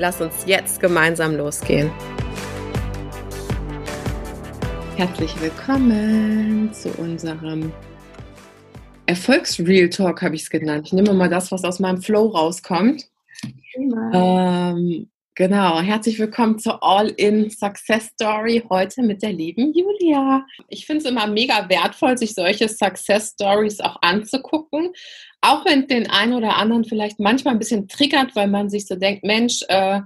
Lass uns jetzt gemeinsam losgehen. Herzlich willkommen zu unserem Erfolgsreal Talk, habe ich es genannt. Ich nehme mal das, was aus meinem Flow rauskommt. Ähm, genau, herzlich willkommen zur All-in Success Story heute mit der lieben Julia. Ich finde es immer mega wertvoll, sich solche Success Stories auch anzugucken, auch wenn den einen oder anderen vielleicht manchmal ein bisschen triggert, weil man sich so denkt, Mensch, äh,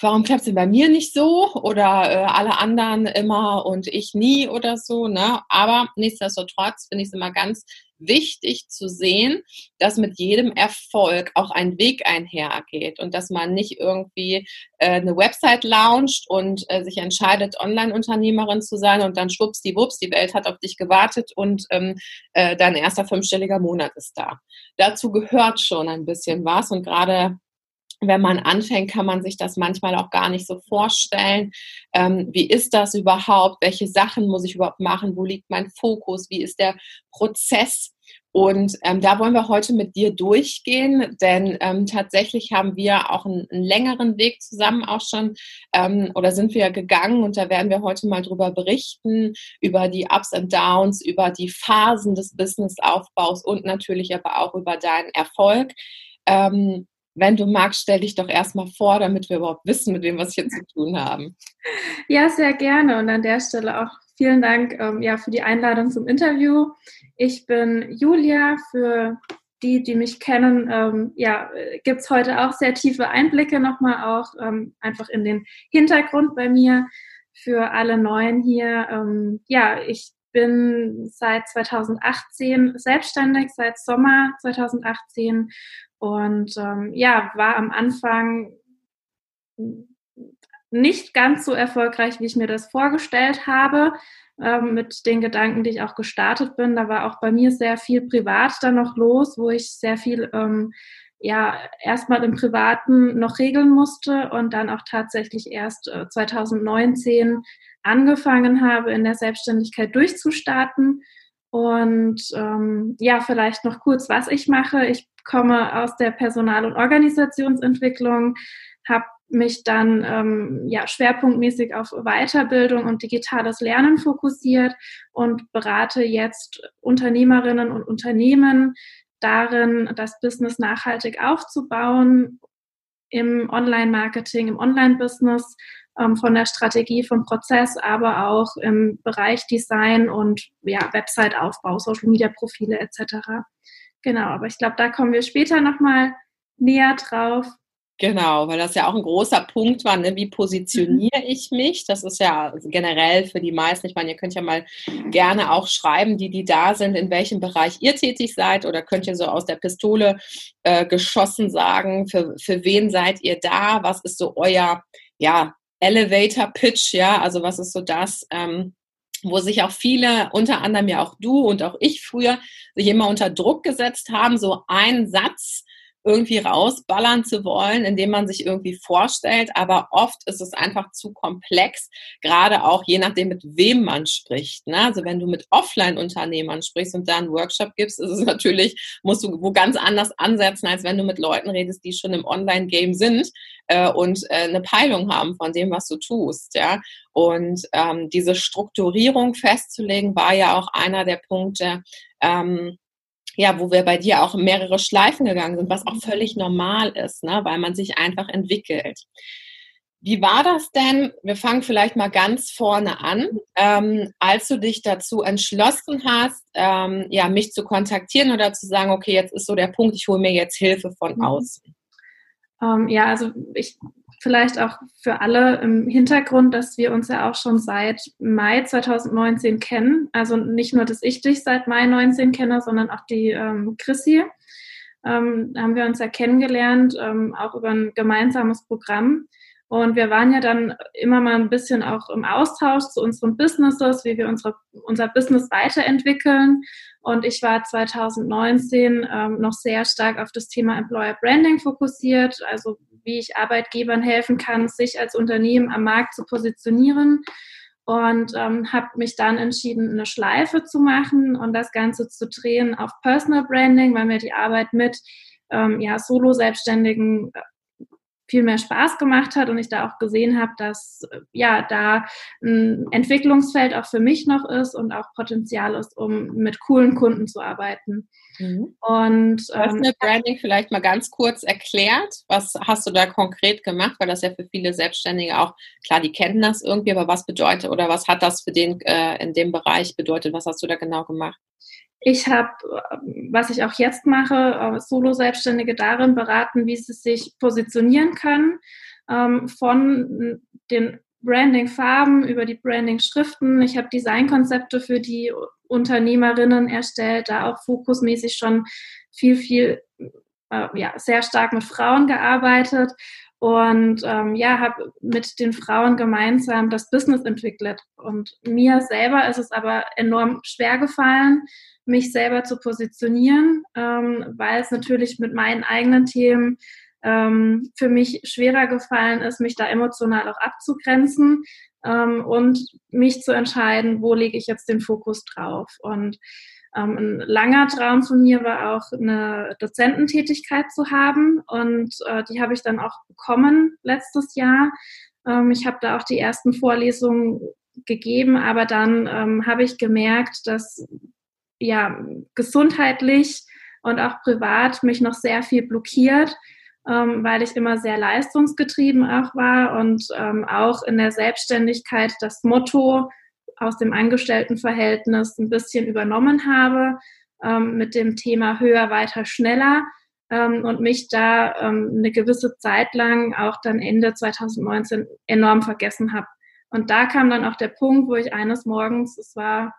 warum klappt es denn bei mir nicht so oder äh, alle anderen immer und ich nie oder so. Ne? Aber nichtsdestotrotz finde ich es immer ganz wichtig zu sehen, dass mit jedem Erfolg auch ein Weg einhergeht und dass man nicht irgendwie äh, eine Website launcht und äh, sich entscheidet, Online-Unternehmerin zu sein und dann schwuppsdiwupps, die Welt hat auf dich gewartet und ähm, äh, dein erster fünfstelliger Monat ist da. Dazu gehört schon ein bisschen was und gerade wenn man anfängt, kann man sich das manchmal auch gar nicht so vorstellen. Ähm, wie ist das überhaupt? Welche Sachen muss ich überhaupt machen? Wo liegt mein Fokus? Wie ist der Prozess? Und ähm, da wollen wir heute mit dir durchgehen, denn ähm, tatsächlich haben wir auch einen, einen, längeren Weg zusammen auch schon ähm, oder sind wir gegangen und da werden wir heute mal drüber berichten, über die Ups und Downs, über die Phasen des Businessaufbaus und natürlich aber auch über deinen Erfolg. Ähm, wenn du magst, stell dich doch erstmal vor, damit wir überhaupt wissen, mit wem wir hier zu tun haben. Ja, sehr gerne. Und an der Stelle auch vielen Dank ähm, ja, für die Einladung zum Interview. Ich bin Julia. Für die, die mich kennen, ähm, ja, gibt es heute auch sehr tiefe Einblicke nochmal auch ähm, einfach in den Hintergrund bei mir. Für alle Neuen hier, ähm, ja, ich bin seit 2018 selbstständig, seit Sommer 2018 und ähm, ja, war am Anfang nicht ganz so erfolgreich, wie ich mir das vorgestellt habe, ähm, mit den Gedanken, die ich auch gestartet bin. Da war auch bei mir sehr viel privat dann noch los, wo ich sehr viel ähm, ja erstmal im Privaten noch regeln musste und dann auch tatsächlich erst äh, 2019 angefangen habe, in der Selbstständigkeit durchzustarten. Und ähm, ja, vielleicht noch kurz, was ich mache. Ich komme aus der Personal- und Organisationsentwicklung, habe mich dann ähm, ja, schwerpunktmäßig auf Weiterbildung und digitales Lernen fokussiert und berate jetzt Unternehmerinnen und Unternehmen darin, das Business nachhaltig aufzubauen im Online-Marketing, im Online-Business, ähm, von der Strategie, vom Prozess, aber auch im Bereich Design und ja, Website-Aufbau, Social-Media-Profile etc. Genau, aber ich glaube, da kommen wir später nochmal näher drauf. Genau, weil das ja auch ein großer Punkt war, ne? wie positioniere mhm. ich mich? Das ist ja generell für die meisten, ich meine, ihr könnt ja mal gerne auch schreiben, die, die da sind, in welchem Bereich ihr tätig seid oder könnt ihr so aus der Pistole äh, geschossen sagen, für, für wen seid ihr da? Was ist so euer, ja, Elevator Pitch, ja, also was ist so das, ähm, wo sich auch viele, unter anderem ja auch du und auch ich früher, sich immer unter Druck gesetzt haben, so einen Satz irgendwie rausballern zu wollen, indem man sich irgendwie vorstellt. Aber oft ist es einfach zu komplex, gerade auch je nachdem, mit wem man spricht. Ne? Also wenn du mit Offline-Unternehmern sprichst und da einen Workshop gibst, ist es natürlich, musst du wo ganz anders ansetzen, als wenn du mit Leuten redest, die schon im Online-Game sind äh, und äh, eine Peilung haben von dem, was du tust. Ja? Und ähm, diese Strukturierung festzulegen, war ja auch einer der Punkte, ähm, ja, wo wir bei dir auch mehrere Schleifen gegangen sind, was auch völlig normal ist, ne, weil man sich einfach entwickelt. Wie war das denn? Wir fangen vielleicht mal ganz vorne an, ähm, als du dich dazu entschlossen hast, ähm, ja, mich zu kontaktieren oder zu sagen, okay, jetzt ist so der Punkt, ich hole mir jetzt Hilfe von mhm. außen. Ähm, ja, also ich vielleicht auch für alle im Hintergrund, dass wir uns ja auch schon seit Mai 2019 kennen. Also nicht nur, dass ich dich seit Mai 19 kenne, sondern auch die ähm, Chrissy. Ähm, haben wir uns ja kennengelernt, ähm, auch über ein gemeinsames Programm. Und wir waren ja dann immer mal ein bisschen auch im Austausch zu unseren Businesses, wie wir unsere, unser Business weiterentwickeln. Und ich war 2019 ähm, noch sehr stark auf das Thema Employer Branding fokussiert, also wie ich Arbeitgebern helfen kann, sich als Unternehmen am Markt zu positionieren. Und ähm, habe mich dann entschieden, eine Schleife zu machen und das Ganze zu drehen auf Personal Branding, weil mir die Arbeit mit ähm, ja, Solo-Selbstständigen viel mehr Spaß gemacht hat und ich da auch gesehen habe, dass ja da ein Entwicklungsfeld auch für mich noch ist und auch Potenzial ist, um mit coolen Kunden zu arbeiten. Mhm. Und ähm, Branding vielleicht mal ganz kurz erklärt. Was hast du da konkret gemacht? Weil das ja für viele Selbstständige auch klar, die kennen das irgendwie, aber was bedeutet oder was hat das für den äh, in dem Bereich bedeutet? Was hast du da genau gemacht? Ich habe, was ich auch jetzt mache, äh, Solo-Selbstständige darin beraten, wie sie sich positionieren können, ähm, von den Branding-Farben über die Branding-Schriften. Ich habe Designkonzepte für die Unternehmerinnen erstellt, da auch fokusmäßig schon viel, viel, äh, ja, sehr stark mit Frauen gearbeitet und ähm, ja, habe mit den Frauen gemeinsam das Business entwickelt. Und mir selber ist es aber enorm schwer gefallen, mich selber zu positionieren, ähm, weil es natürlich mit meinen eigenen Themen ähm, für mich schwerer gefallen ist, mich da emotional auch abzugrenzen ähm, und mich zu entscheiden, wo lege ich jetzt den Fokus drauf. Und ähm, ein langer Traum von mir war auch eine Dozententätigkeit zu haben und äh, die habe ich dann auch bekommen letztes Jahr. Ähm, ich habe da auch die ersten Vorlesungen gegeben, aber dann ähm, habe ich gemerkt, dass ja, gesundheitlich und auch privat mich noch sehr viel blockiert, ähm, weil ich immer sehr leistungsgetrieben auch war und ähm, auch in der Selbstständigkeit das Motto aus dem Angestelltenverhältnis ein bisschen übernommen habe ähm, mit dem Thema höher, weiter, schneller ähm, und mich da ähm, eine gewisse Zeit lang, auch dann Ende 2019, enorm vergessen habe. Und da kam dann auch der Punkt, wo ich eines Morgens, es war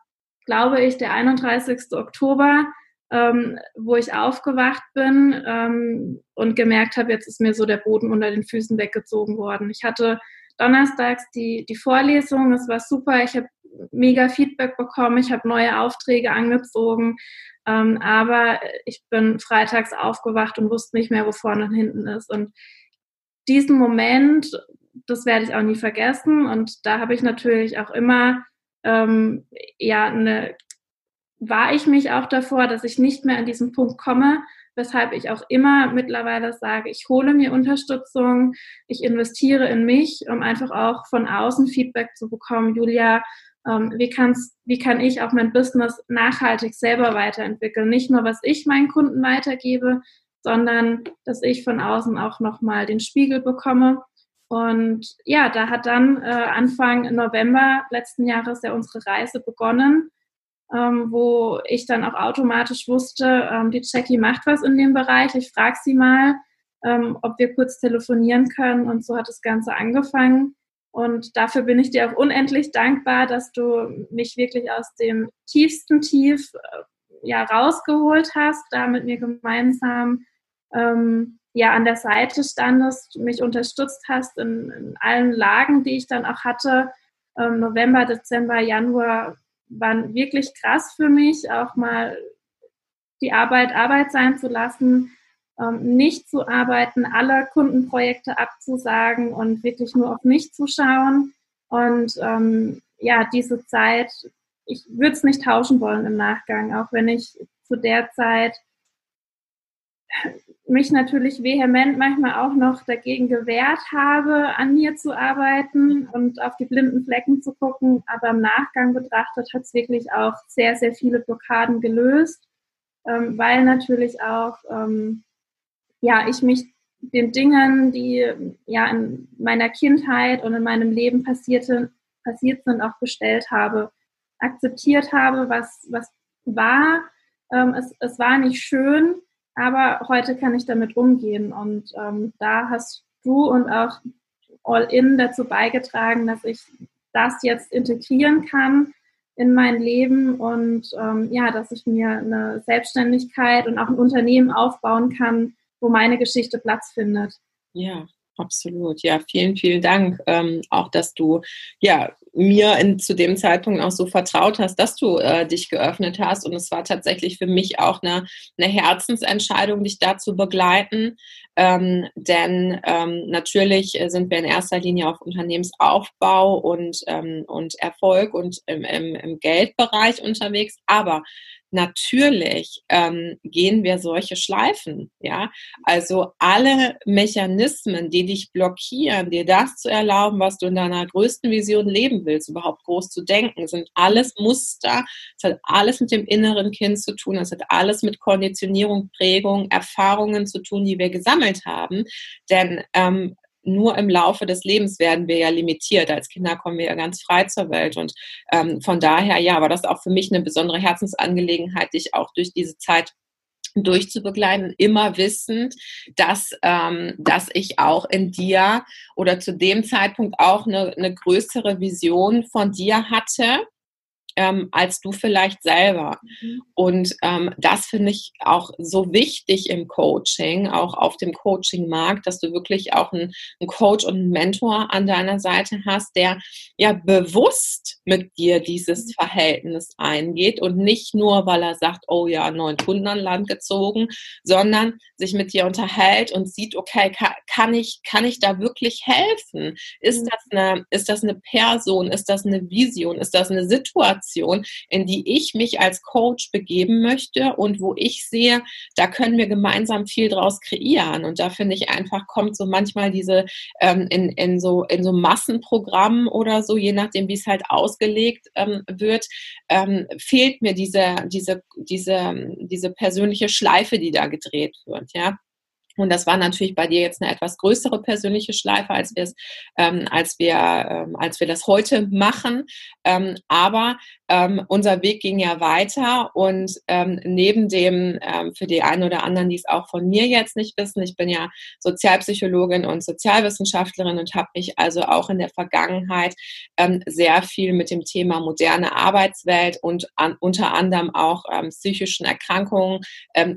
glaube ich, der 31. Oktober, ähm, wo ich aufgewacht bin ähm, und gemerkt habe, jetzt ist mir so der Boden unter den Füßen weggezogen worden. Ich hatte donnerstags die, die Vorlesung, es war super, ich habe mega Feedback bekommen, ich habe neue Aufträge angezogen, ähm, aber ich bin freitags aufgewacht und wusste nicht mehr, wo vorne und hinten ist. Und diesen Moment, das werde ich auch nie vergessen. Und da habe ich natürlich auch immer ähm, ja, eine, war ich mich auch davor, dass ich nicht mehr an diesen Punkt komme, weshalb ich auch immer mittlerweile sage, ich hole mir Unterstützung, ich investiere in mich, um einfach auch von außen Feedback zu bekommen. Julia, ähm, wie, kann's, wie kann ich auch mein Business nachhaltig selber weiterentwickeln? Nicht nur, was ich meinen Kunden weitergebe, sondern dass ich von außen auch nochmal den Spiegel bekomme und ja, da hat dann äh, Anfang November letzten Jahres ja unsere Reise begonnen, ähm, wo ich dann auch automatisch wusste, ähm, die Jackie macht was in dem Bereich. Ich frage sie mal, ähm, ob wir kurz telefonieren können. Und so hat das Ganze angefangen. Und dafür bin ich dir auch unendlich dankbar, dass du mich wirklich aus dem tiefsten Tief äh, ja rausgeholt hast, da mit mir gemeinsam ähm, ja an der Seite standest, mich unterstützt hast in, in allen Lagen, die ich dann auch hatte. Ähm, November, Dezember, Januar waren wirklich krass für mich, auch mal die Arbeit Arbeit sein zu lassen, nicht zu arbeiten, alle Kundenprojekte abzusagen und wirklich nur auf mich zu schauen. Und ähm, ja, diese Zeit, ich würde es nicht tauschen wollen im Nachgang, auch wenn ich zu der Zeit mich natürlich vehement manchmal auch noch dagegen gewehrt habe, an mir zu arbeiten und auf die blinden Flecken zu gucken. Aber im Nachgang betrachtet hat es wirklich auch sehr, sehr viele Blockaden gelöst, ähm, weil natürlich auch, ähm, ja, ich mich den Dingen, die ja in meiner Kindheit und in meinem Leben passierte, passiert sind, auch gestellt habe, akzeptiert habe, was, was war. Ähm, es, es war nicht schön, aber heute kann ich damit umgehen und ähm, da hast du und auch All In dazu beigetragen, dass ich das jetzt integrieren kann in mein Leben und ähm, ja, dass ich mir eine Selbstständigkeit und auch ein Unternehmen aufbauen kann, wo meine Geschichte Platz findet. Ja, Absolut, ja, vielen, vielen Dank. Ähm, auch, dass du ja mir in, zu dem Zeitpunkt auch so vertraut hast, dass du äh, dich geöffnet hast. Und es war tatsächlich für mich auch eine, eine Herzensentscheidung, dich da zu begleiten. Ähm, denn ähm, natürlich sind wir in erster Linie auf Unternehmensaufbau und, ähm, und Erfolg und im, im, im Geldbereich unterwegs. Aber natürlich ähm, gehen wir solche Schleifen, ja. Also alle Mechanismen, die dich blockieren, dir das zu erlauben, was du in deiner größten Vision leben willst, überhaupt groß zu denken, sind alles Muster. Es hat alles mit dem inneren Kind zu tun. Es hat alles mit Konditionierung, Prägung, Erfahrungen zu tun, die wir gesammelt haben. Denn ähm, nur im Laufe des Lebens werden wir ja limitiert. Als Kinder kommen wir ja ganz frei zur Welt. Und ähm, von daher, ja, war das auch für mich eine besondere Herzensangelegenheit, dich auch durch diese Zeit durchzubegleiten, immer wissend, dass, ähm, dass ich auch in dir oder zu dem Zeitpunkt auch eine, eine größere Vision von dir hatte ähm, als du vielleicht selber. Mhm. Und ähm, das finde ich auch so wichtig im Coaching, auch auf dem Coaching-Markt, dass du wirklich auch einen, einen, Coach und einen Mentor an deiner Seite hast, der ja bewusst mit dir dieses mhm. Verhältnis eingeht und nicht nur, weil er sagt, oh ja, neun Kunden an Land gezogen, sondern sich mit dir unterhält und sieht, okay, kann, kann ich, kann ich da wirklich helfen? Ist mhm. das eine, ist das eine Person? Ist das eine Vision? Ist das eine Situation? Situation, in die ich mich als Coach begeben möchte und wo ich sehe, da können wir gemeinsam viel draus kreieren. Und da finde ich einfach, kommt so manchmal diese ähm, in, in, so, in so Massenprogrammen oder so, je nachdem, wie es halt ausgelegt ähm, wird, ähm, fehlt mir diese, diese, diese, diese persönliche Schleife, die da gedreht wird. Ja. Und das war natürlich bei dir jetzt eine etwas größere persönliche Schleife, als ähm, als wir, ähm, als wir das heute machen. Ähm, aber ähm, unser Weg ging ja weiter und ähm, neben dem, ähm, für die einen oder anderen, die es auch von mir jetzt nicht wissen, ich bin ja Sozialpsychologin und Sozialwissenschaftlerin und habe mich also auch in der Vergangenheit sehr viel mit dem Thema moderne Arbeitswelt und an, unter anderem auch psychischen Erkrankungen,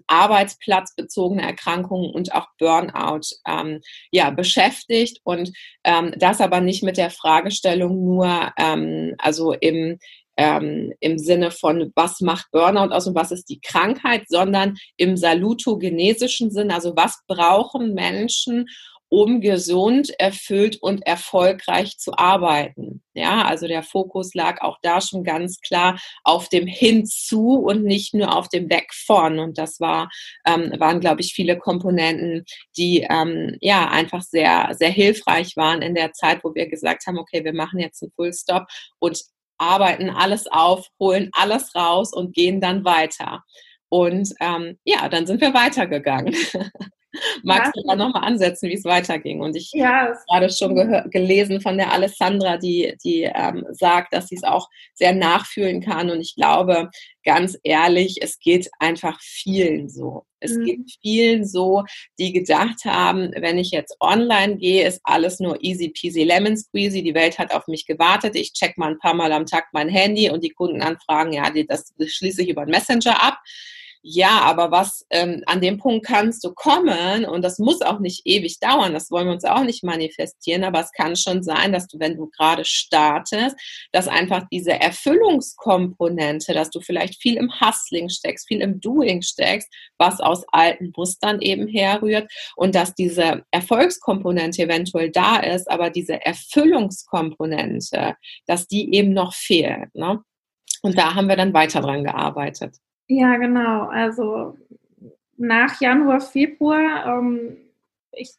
arbeitsplatzbezogene Erkrankungen und und auch Burnout ähm, ja, beschäftigt. Und ähm, das aber nicht mit der Fragestellung nur, ähm, also im, ähm, im Sinne von, was macht Burnout aus und was ist die Krankheit, sondern im salutogenesischen Sinn, also was brauchen Menschen, um gesund, erfüllt und erfolgreich zu arbeiten. Ja, also der Fokus lag auch da schon ganz klar auf dem Hinzu und nicht nur auf dem Weg von. Und das war, ähm, waren, glaube ich, viele Komponenten, die ähm, ja einfach sehr, sehr hilfreich waren in der Zeit, wo wir gesagt haben, okay, wir machen jetzt einen Full Stop und arbeiten alles auf, holen alles raus und gehen dann weiter. Und ähm, ja, dann sind wir weitergegangen. Magst ja. du da nochmal ansetzen, wie es weiterging? Und ich ja, habe gerade schon gelesen von der Alessandra, die, die ähm, sagt, dass sie es auch sehr nachfühlen kann. Und ich glaube, ganz ehrlich, es geht einfach vielen so. Es mhm. geht vielen so, die gedacht haben, wenn ich jetzt online gehe, ist alles nur easy peasy lemon squeezy. Die Welt hat auf mich gewartet. Ich check mal ein paar Mal am Tag mein Handy und die Kunden anfragen, ja, das schließe ich über den Messenger ab ja, aber was ähm, an dem Punkt kannst du kommen und das muss auch nicht ewig dauern, das wollen wir uns auch nicht manifestieren, aber es kann schon sein, dass du, wenn du gerade startest, dass einfach diese Erfüllungskomponente, dass du vielleicht viel im Hustling steckst, viel im Doing steckst, was aus alten Mustern eben herrührt und dass diese Erfolgskomponente eventuell da ist, aber diese Erfüllungskomponente, dass die eben noch fehlt. Ne? Und da haben wir dann weiter dran gearbeitet. Ja, genau. Also nach Januar, Februar, ähm, ich,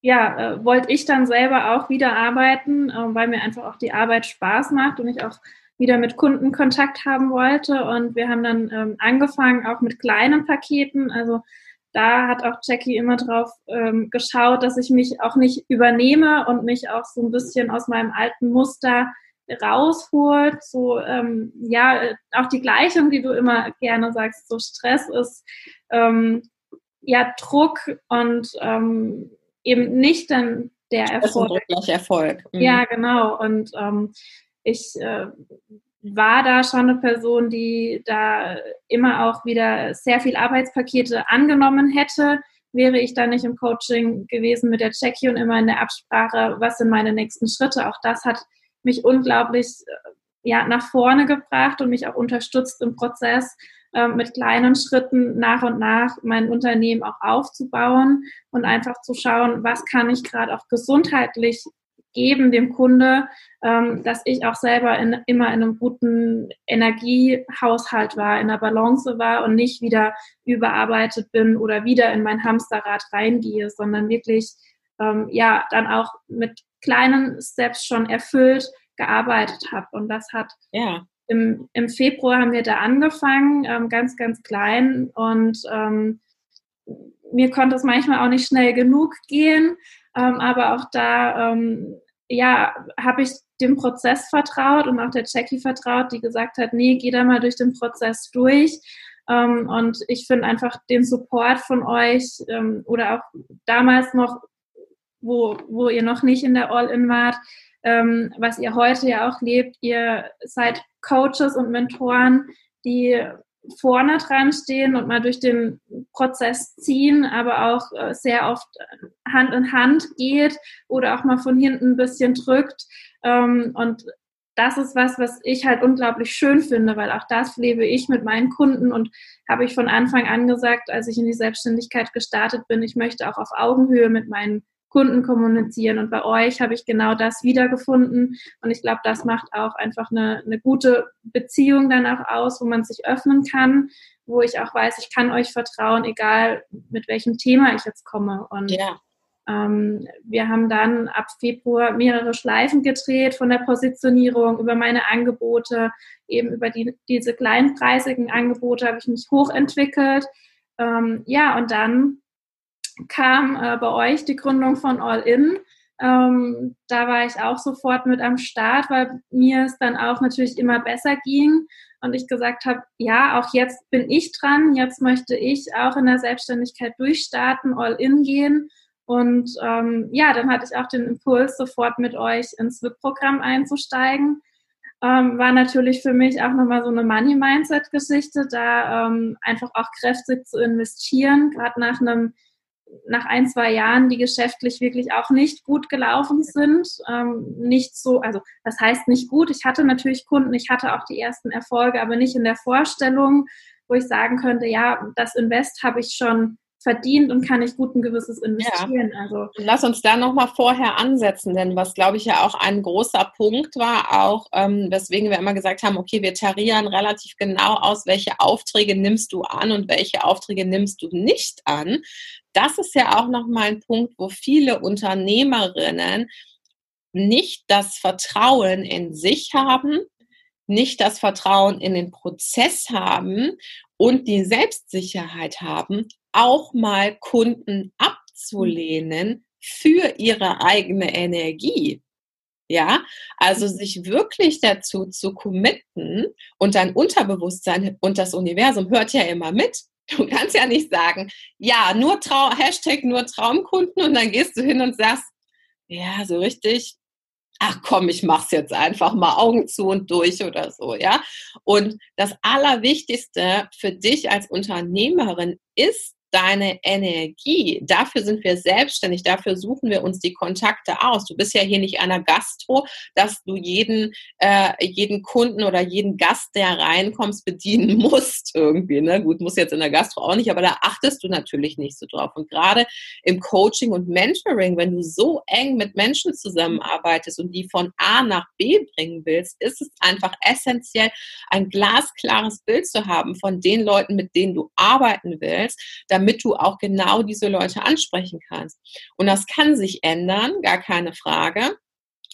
ja, äh, wollte ich dann selber auch wieder arbeiten, äh, weil mir einfach auch die Arbeit Spaß macht und ich auch wieder mit Kunden Kontakt haben wollte. Und wir haben dann ähm, angefangen auch mit kleinen Paketen. Also da hat auch Jackie immer drauf ähm, geschaut, dass ich mich auch nicht übernehme und mich auch so ein bisschen aus meinem alten Muster rausholt. So, ähm, ja, auch die Gleichung, die du immer gerne sagst, so Stress ist ähm, ja Druck und ähm, eben nicht dann der Erfolg. Das ist Erfolg. Mhm. Ja, genau. Und ähm, ich äh, war da schon eine Person, die da immer auch wieder sehr viel Arbeitspakete angenommen hätte, wäre ich dann nicht im Coaching gewesen mit der Jackie und immer in der Absprache, was sind meine nächsten Schritte. Auch das hat mich unglaublich äh, ja, nach vorne gebracht und mich auch unterstützt im Prozess, äh, mit kleinen Schritten nach und nach mein Unternehmen auch aufzubauen und einfach zu schauen, was kann ich gerade auch gesundheitlich geben dem Kunde, ähm, dass ich auch selber in, immer in einem guten Energiehaushalt war, in der Balance war und nicht wieder überarbeitet bin oder wieder in mein Hamsterrad reingehe, sondern wirklich ähm, ja dann auch mit kleinen Steps schon erfüllt gearbeitet habe. Und das hat ja. im, im Februar haben wir da angefangen, ähm, ganz, ganz klein und ähm, mir konnte es manchmal auch nicht schnell genug gehen, ähm, aber auch da ähm, ja, habe ich dem Prozess vertraut und auch der Jackie vertraut, die gesagt hat, nee, geh da mal durch den Prozess durch. Ähm, und ich finde einfach den Support von euch ähm, oder auch damals noch, wo, wo ihr noch nicht in der All-In wart, ähm, was ihr heute ja auch lebt, ihr seid Coaches und Mentoren, die vorne dran stehen und mal durch den Prozess ziehen, aber auch äh, sehr oft Hand in Hand geht oder auch mal von hinten ein bisschen drückt. Ähm, und das ist was, was ich halt unglaublich schön finde, weil auch das lebe ich mit meinen Kunden und habe ich von Anfang an gesagt, als ich in die Selbstständigkeit gestartet bin, ich möchte auch auf Augenhöhe mit meinen Kunden kommunizieren. Und bei euch habe ich genau das wiedergefunden. Und ich glaube, das macht auch einfach eine, eine gute Beziehung dann auch aus, wo man sich öffnen kann, wo ich auch weiß, ich kann euch vertrauen, egal mit welchem Thema ich jetzt komme. Und ja. ähm, wir haben dann ab Februar mehrere Schleifen gedreht von der Positionierung über meine Angebote, eben über die, diese kleinpreisigen Angebote habe ich mich hochentwickelt. Ähm, ja, und dann kam äh, bei euch die Gründung von All In. Ähm, da war ich auch sofort mit am Start, weil mir es dann auch natürlich immer besser ging und ich gesagt habe, ja, auch jetzt bin ich dran, jetzt möchte ich auch in der Selbstständigkeit durchstarten, all in gehen. Und ähm, ja, dann hatte ich auch den Impuls, sofort mit euch ins WIP-Programm einzusteigen. Ähm, war natürlich für mich auch nochmal so eine Money-Mindset-Geschichte, da ähm, einfach auch kräftig zu investieren, gerade nach einem nach ein, zwei Jahren, die geschäftlich wirklich auch nicht gut gelaufen sind. Ähm, nicht so, also das heißt nicht gut. Ich hatte natürlich Kunden, ich hatte auch die ersten Erfolge, aber nicht in der Vorstellung, wo ich sagen könnte, ja, das Invest habe ich schon verdient und kann ich gut ein gewisses investieren. Ja. Also lass uns da noch mal vorher ansetzen, denn was glaube ich ja auch ein großer Punkt war, auch ähm, weswegen wir immer gesagt haben, okay, wir tarieren relativ genau aus, welche Aufträge nimmst du an und welche Aufträge nimmst du nicht an. Das ist ja auch noch mal ein Punkt, wo viele Unternehmerinnen nicht das Vertrauen in sich haben, nicht das Vertrauen in den Prozess haben und die Selbstsicherheit haben, auch mal Kunden abzulehnen für ihre eigene Energie. Ja, also sich wirklich dazu zu committen und dein Unterbewusstsein und das Universum hört ja immer mit. Du kannst ja nicht sagen, ja, nur Trau Hashtag nur Traumkunden und dann gehst du hin und sagst, ja, so richtig ach komm, ich mach's jetzt einfach mal Augen zu und durch oder so, ja. Und das Allerwichtigste für dich als Unternehmerin ist deine Energie. Dafür sind wir selbstständig, dafür suchen wir uns die Kontakte aus. Du bist ja hier nicht einer Gastro, dass du jeden, äh, jeden Kunden oder jeden Gast, der reinkommst, bedienen musst irgendwie. Ne? Gut, muss jetzt in der Gastro auch nicht, aber da achtest du natürlich nicht so drauf. Und gerade im Coaching und Mentoring, wenn du so eng mit Menschen zusammenarbeitest und die von A nach B bringen willst, ist es einfach essentiell, ein glasklares Bild zu haben von den Leuten, mit denen du arbeiten willst, damit du auch genau diese Leute ansprechen kannst. Und das kann sich ändern, gar keine Frage.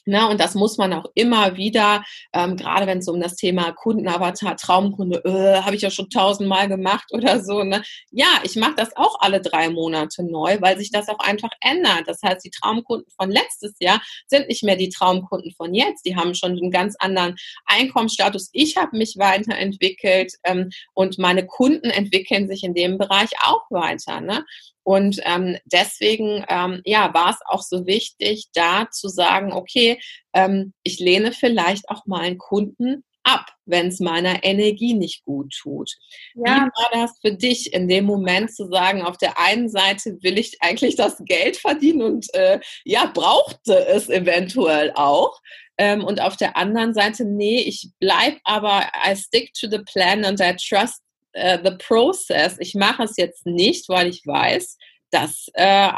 Ne, und das muss man auch immer wieder, ähm, gerade wenn es um das Thema Kundenavatar, Traumkunde, äh, habe ich ja schon tausendmal gemacht oder so. Ne? Ja, ich mache das auch alle drei Monate neu, weil sich das auch einfach ändert. Das heißt, die Traumkunden von letztes Jahr sind nicht mehr die Traumkunden von jetzt. Die haben schon einen ganz anderen Einkommensstatus. Ich habe mich weiterentwickelt ähm, und meine Kunden entwickeln sich in dem Bereich auch weiter. Ne? Und ähm, deswegen ähm, ja, war es auch so wichtig, da zu sagen, okay, ähm, ich lehne vielleicht auch mal einen Kunden ab, wenn es meiner Energie nicht gut tut. Ja. Wie war das für dich in dem Moment zu sagen, auf der einen Seite will ich eigentlich das Geld verdienen und äh, ja, brauchte es eventuell auch. Ähm, und auf der anderen Seite, nee, ich bleibe aber, I stick to the plan and I trust uh, the process. Ich mache es jetzt nicht, weil ich weiß, dass äh,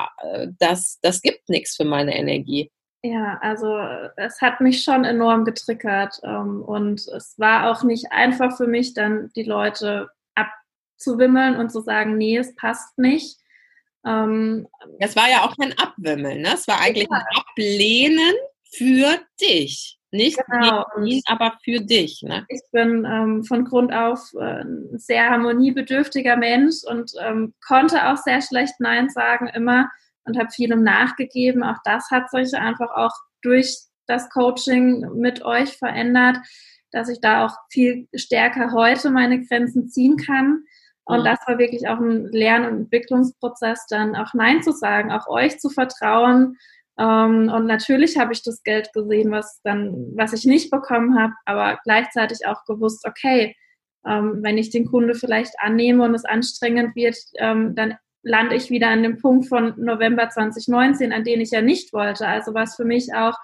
das, das gibt nichts für meine Energie. Ja, also es hat mich schon enorm getriggert ähm, und es war auch nicht einfach für mich, dann die Leute abzuwimmeln und zu sagen, nee, es passt nicht. Ähm, es war ja auch kein Abwimmeln, ne? es war eigentlich ja. ein Ablehnen für dich. Nicht genau. ihn, aber für dich. Ne? Ich bin ähm, von Grund auf äh, ein sehr harmoniebedürftiger Mensch und ähm, konnte auch sehr schlecht Nein sagen immer und habe vielem nachgegeben. Auch das hat sich einfach auch durch das Coaching mit euch verändert, dass ich da auch viel stärker heute meine Grenzen ziehen kann. Und mhm. das war wirklich auch ein Lern- und Entwicklungsprozess, dann auch Nein zu sagen, auch euch zu vertrauen ähm, und natürlich habe ich das Geld gesehen, was dann, was ich nicht bekommen habe, aber gleichzeitig auch gewusst, okay, ähm, wenn ich den Kunde vielleicht annehme und es anstrengend wird, ähm, dann lande ich wieder an dem Punkt von November 2019, an den ich ja nicht wollte. Also war es für mich auch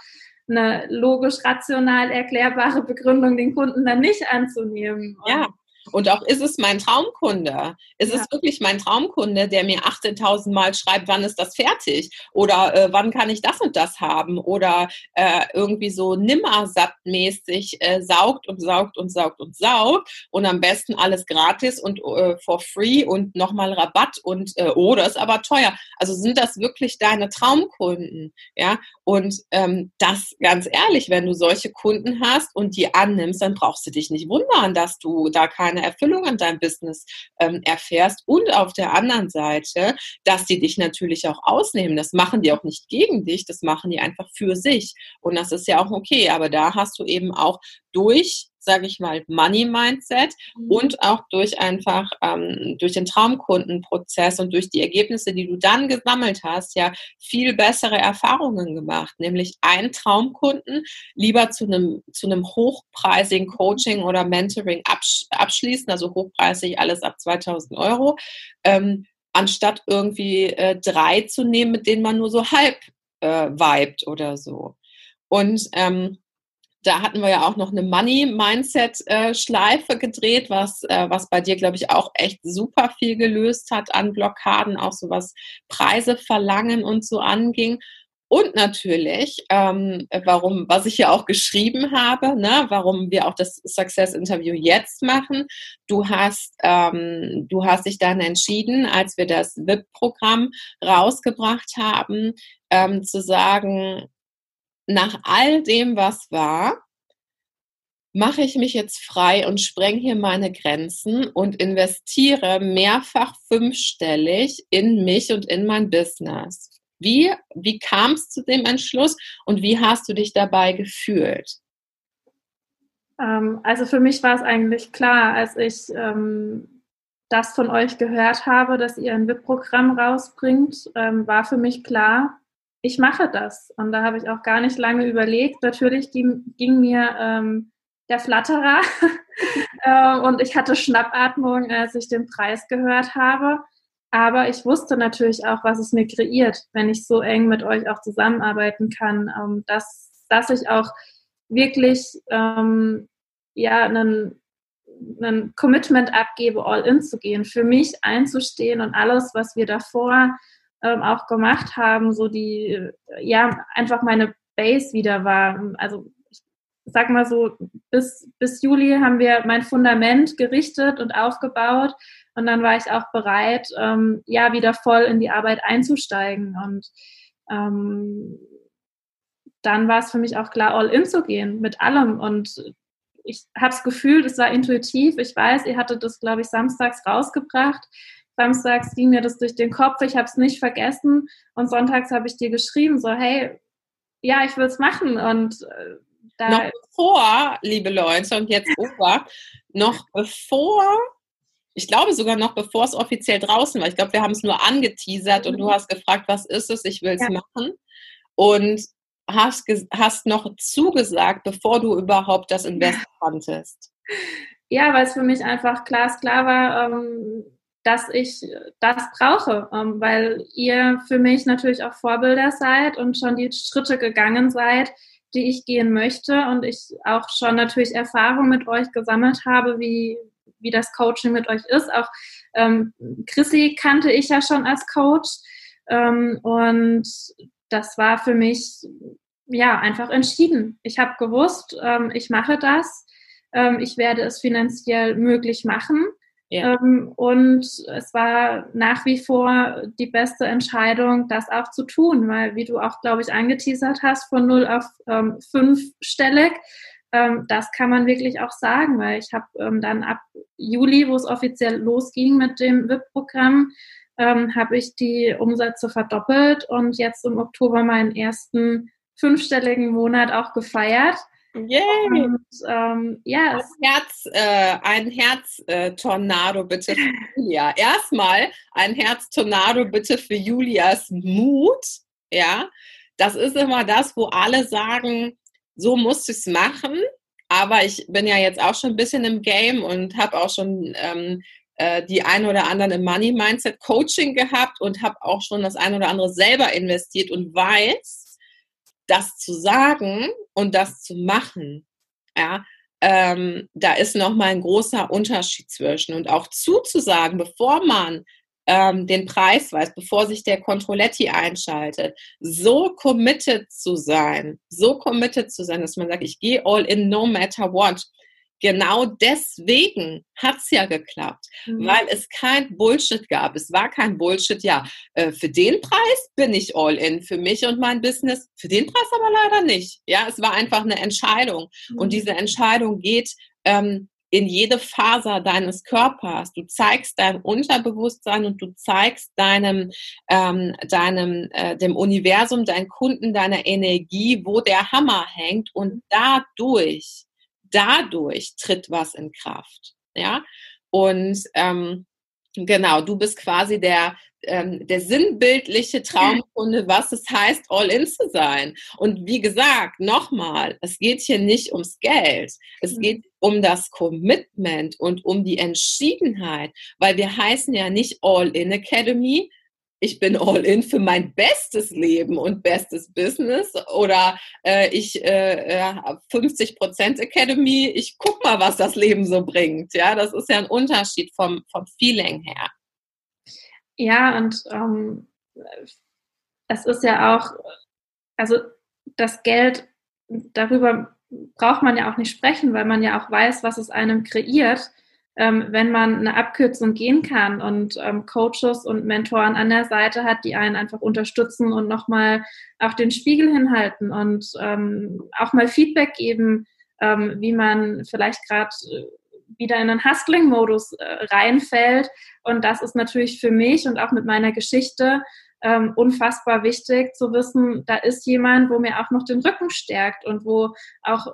eine logisch rational erklärbare Begründung, den Kunden dann nicht anzunehmen. Ja, und auch ist es mein Traumkunde? Ist ja. es wirklich mein Traumkunde, der mir 18.000 Mal schreibt, wann ist das fertig? Oder äh, wann kann ich das und das haben? Oder äh, irgendwie so nimmersattmäßig äh, saugt und saugt und saugt und saugt und am besten alles gratis und äh, for free und nochmal Rabatt und äh, oh, das ist aber teuer. Also sind das wirklich deine Traumkunden? Ja, und ähm, das ganz ehrlich, wenn du solche Kunden hast und die annimmst, dann brauchst du dich nicht wundern, dass du da keine eine Erfüllung in deinem Business ähm, erfährst und auf der anderen Seite, dass die dich natürlich auch ausnehmen. Das machen die auch nicht gegen dich, das machen die einfach für sich. Und das ist ja auch okay. Aber da hast du eben auch durch sage ich mal, Money-Mindset mhm. und auch durch einfach, ähm, durch den Traumkundenprozess und durch die Ergebnisse, die du dann gesammelt hast, ja viel bessere Erfahrungen gemacht. Nämlich einen Traumkunden lieber zu einem, zu einem hochpreisigen Coaching oder Mentoring absch abschließen, also hochpreisig alles ab 2000 Euro, ähm, anstatt irgendwie äh, drei zu nehmen, mit denen man nur so halb äh, vibet oder so. Und ähm, da hatten wir ja auch noch eine Money-Mindset-Schleife gedreht, was, äh, was bei dir, glaube ich, auch echt super viel gelöst hat an Blockaden, auch so was Preise verlangen und so anging. Und natürlich, ähm, warum, was ich ja auch geschrieben habe, ne, warum wir auch das Success Interview jetzt machen. Du hast, ähm, du hast dich dann entschieden, als wir das VIP-Programm rausgebracht haben, ähm, zu sagen, nach all dem, was war, mache ich mich jetzt frei und spreng hier meine Grenzen und investiere mehrfach fünfstellig in mich und in mein Business. Wie, wie kam es zu dem Entschluss und wie hast du dich dabei gefühlt? Ähm, also für mich war es eigentlich klar, als ich ähm, das von euch gehört habe, dass ihr ein WIP-Programm rausbringt, ähm, war für mich klar, ich mache das. Und da habe ich auch gar nicht lange überlegt. Natürlich ging, ging mir ähm, der Flatterer äh, und ich hatte Schnappatmung, als ich den Preis gehört habe. Aber ich wusste natürlich auch, was es mir kreiert, wenn ich so eng mit euch auch zusammenarbeiten kann, ähm, dass, dass ich auch wirklich ähm, ja, einen, einen Commitment abgebe, all in zu gehen, für mich einzustehen und alles, was wir davor ähm, auch gemacht haben, so die, ja, einfach meine Base wieder war. Also ich sag mal so, bis, bis Juli haben wir mein Fundament gerichtet und aufgebaut und dann war ich auch bereit, ähm, ja, wieder voll in die Arbeit einzusteigen und ähm, dann war es für mich auch klar, all in zu gehen mit allem und ich habe es gefühlt, es war intuitiv. Ich weiß, ihr hattet das, glaube ich, samstags rausgebracht. Samstags ging mir das durch den Kopf, ich habe es nicht vergessen und sonntags habe ich dir geschrieben, so hey, ja, ich will es machen und äh, da noch bevor, liebe Leute, und jetzt Ober, noch bevor, ich glaube sogar noch bevor es offiziell draußen war, ich glaube, wir haben es nur angeteasert und du mhm. hast gefragt, was ist es, ich will es ja. machen. Und hast, hast noch zugesagt, bevor du überhaupt das Invest konntest? Ja, weil es für mich einfach glasklar war, ähm, dass ich das brauche, ähm, weil ihr für mich natürlich auch Vorbilder seid und schon die Schritte gegangen seid, die ich gehen möchte und ich auch schon natürlich Erfahrung mit euch gesammelt habe, wie, wie das Coaching mit euch ist. Auch ähm, Chrissy kannte ich ja schon als Coach ähm, und das war für mich ja einfach entschieden. Ich habe gewusst, ähm, ich mache das, ähm, ich werde es finanziell möglich machen ja. Ähm, und es war nach wie vor die beste Entscheidung, das auch zu tun, weil, wie du auch, glaube ich, angeteasert hast, von 0 auf ähm, 5 stellig, ähm, das kann man wirklich auch sagen, weil ich habe ähm, dann ab Juli, wo es offiziell losging mit dem WIP-Programm, ähm, habe ich die Umsätze verdoppelt und jetzt im Oktober meinen ersten fünfstelligen Monat auch gefeiert. Yay! Und, ähm, ja, ein Herz, äh, ein Herz-Tornado äh, bitte für Julia. Erstmal ein Herz-Tornado bitte für Julias Mut. Ja, das ist immer das, wo alle sagen, so muss ich es machen. Aber ich bin ja jetzt auch schon ein bisschen im Game und habe auch schon ähm, äh, die ein oder anderen im Money Mindset Coaching gehabt und habe auch schon das ein oder andere selber investiert und weiß, das zu sagen und das zu machen, ja, ähm, da ist nochmal ein großer Unterschied zwischen. Und auch zuzusagen, bevor man ähm, den Preis weiß, bevor sich der Controletti einschaltet, so committed zu sein, so committed zu sein, dass man sagt, ich gehe all in no matter what genau deswegen hat es ja geklappt, mhm. weil es kein Bullshit gab. Es war kein Bullshit, ja, äh, für den Preis bin ich all in, für mich und mein Business, für den Preis aber leider nicht. Ja, es war einfach eine Entscheidung. Mhm. Und diese Entscheidung geht ähm, in jede Faser deines Körpers. Du zeigst dein Unterbewusstsein und du zeigst deinem, ähm, deinem, äh, dem Universum, deinen Kunden, deiner Energie, wo der Hammer hängt und dadurch dadurch tritt was in Kraft. Ja, und ähm, genau, du bist quasi der, ähm, der sinnbildliche Traumkunde, was es heißt, all in zu sein. Und wie gesagt, nochmal, es geht hier nicht ums Geld. Es mhm. geht um das Commitment und um die Entschiedenheit, weil wir heißen ja nicht All in Academy, ich bin all in für mein bestes Leben und bestes Business oder äh, ich äh, 50 Prozent Academy, ich guck mal, was das Leben so bringt. Ja, das ist ja ein Unterschied vom, vom Feeling her. Ja, und ähm, es ist ja auch, also das Geld, darüber braucht man ja auch nicht sprechen, weil man ja auch weiß, was es einem kreiert ähm, wenn man eine Abkürzung gehen kann und ähm, Coaches und Mentoren an der Seite hat, die einen einfach unterstützen und nochmal auch den Spiegel hinhalten und ähm, auch mal Feedback geben, ähm, wie man vielleicht gerade äh, wieder in einen Hustling-Modus äh, reinfällt. Und das ist natürlich für mich und auch mit meiner Geschichte ähm, unfassbar wichtig zu wissen, da ist jemand, wo mir auch noch den Rücken stärkt und wo auch,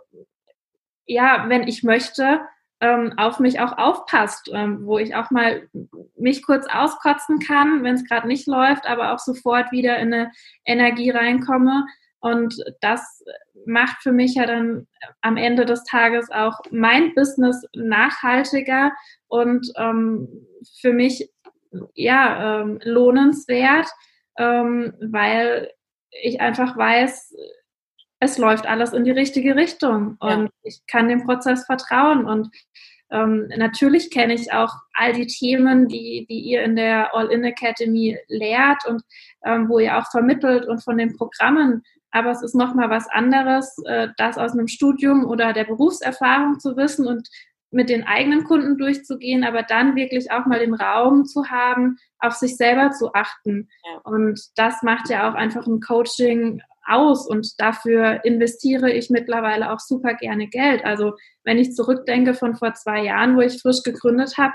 ja, wenn ich möchte, ähm, auf mich auch aufpasst, ähm, wo ich auch mal mich kurz auskotzen kann, wenn es gerade nicht läuft, aber auch sofort wieder in eine Energie reinkomme. Und das macht für mich ja dann am Ende des Tages auch mein Business nachhaltiger und ähm, für mich ja ähm, lohnenswert, ähm, weil ich einfach weiß, es läuft alles in die richtige Richtung und ja. ich kann dem Prozess vertrauen und ähm, natürlich kenne ich auch all die Themen, die, die ihr in der All-In Academy lehrt und ähm, wo ihr auch vermittelt und von den Programmen. Aber es ist nochmal was anderes, äh, das aus einem Studium oder der Berufserfahrung zu wissen und mit den eigenen Kunden durchzugehen, aber dann wirklich auch mal den Raum zu haben, auf sich selber zu achten. Ja. Und das macht ja auch einfach ein Coaching aus und dafür investiere ich mittlerweile auch super gerne Geld. Also wenn ich zurückdenke von vor zwei Jahren, wo ich frisch gegründet habe,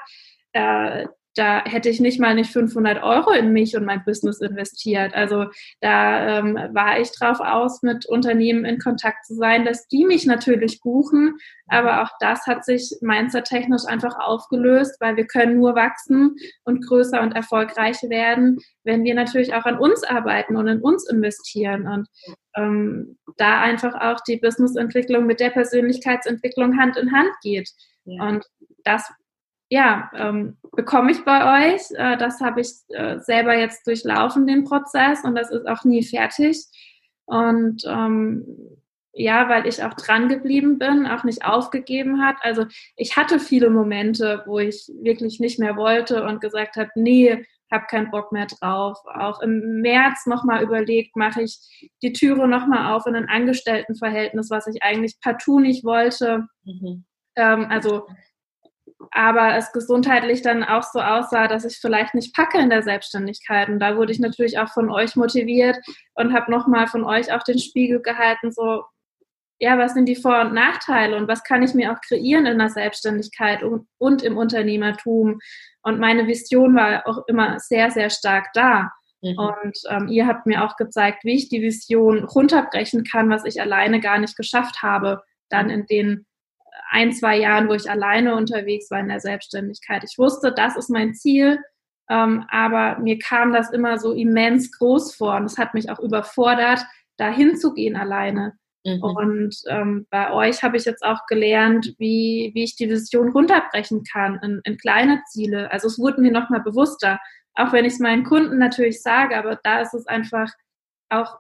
äh, da hätte ich nicht mal nicht 500 Euro in mich und mein Business investiert. Also da ähm, war ich drauf aus, mit Unternehmen in Kontakt zu sein, dass die mich natürlich buchen. Aber auch das hat sich mindset-technisch einfach aufgelöst, weil wir können nur wachsen und größer und erfolgreich werden, wenn wir natürlich auch an uns arbeiten und in uns investieren. Und ähm, da einfach auch die Businessentwicklung mit der Persönlichkeitsentwicklung Hand in Hand geht. Ja. Und das ja, ähm, bekomme ich bei euch. Äh, das habe ich äh, selber jetzt durchlaufen, den Prozess, und das ist auch nie fertig. Und ähm, ja, weil ich auch dran geblieben bin, auch nicht aufgegeben hat. Also ich hatte viele Momente, wo ich wirklich nicht mehr wollte und gesagt habe, nee, habe keinen Bock mehr drauf. Auch im März nochmal überlegt, mache ich die Türe nochmal auf in ein Angestelltenverhältnis, was ich eigentlich partout nicht wollte. Mhm. Ähm, also aber es gesundheitlich dann auch so aussah, dass ich vielleicht nicht packe in der Selbstständigkeit. Und da wurde ich natürlich auch von euch motiviert und habe nochmal von euch auch den Spiegel gehalten, so, ja, was sind die Vor- und Nachteile und was kann ich mir auch kreieren in der Selbstständigkeit und, und im Unternehmertum. Und meine Vision war auch immer sehr, sehr stark da. Mhm. Und ähm, ihr habt mir auch gezeigt, wie ich die Vision runterbrechen kann, was ich alleine gar nicht geschafft habe, dann in den ein, zwei Jahren, wo ich alleine unterwegs war in der Selbstständigkeit. Ich wusste, das ist mein Ziel, ähm, aber mir kam das immer so immens groß vor und es hat mich auch überfordert, da hinzugehen alleine. Mhm. Und ähm, bei euch habe ich jetzt auch gelernt, wie, wie ich die Vision runterbrechen kann in, in kleine Ziele. Also es wurde mir nochmal bewusster, auch wenn ich es meinen Kunden natürlich sage, aber da ist es einfach auch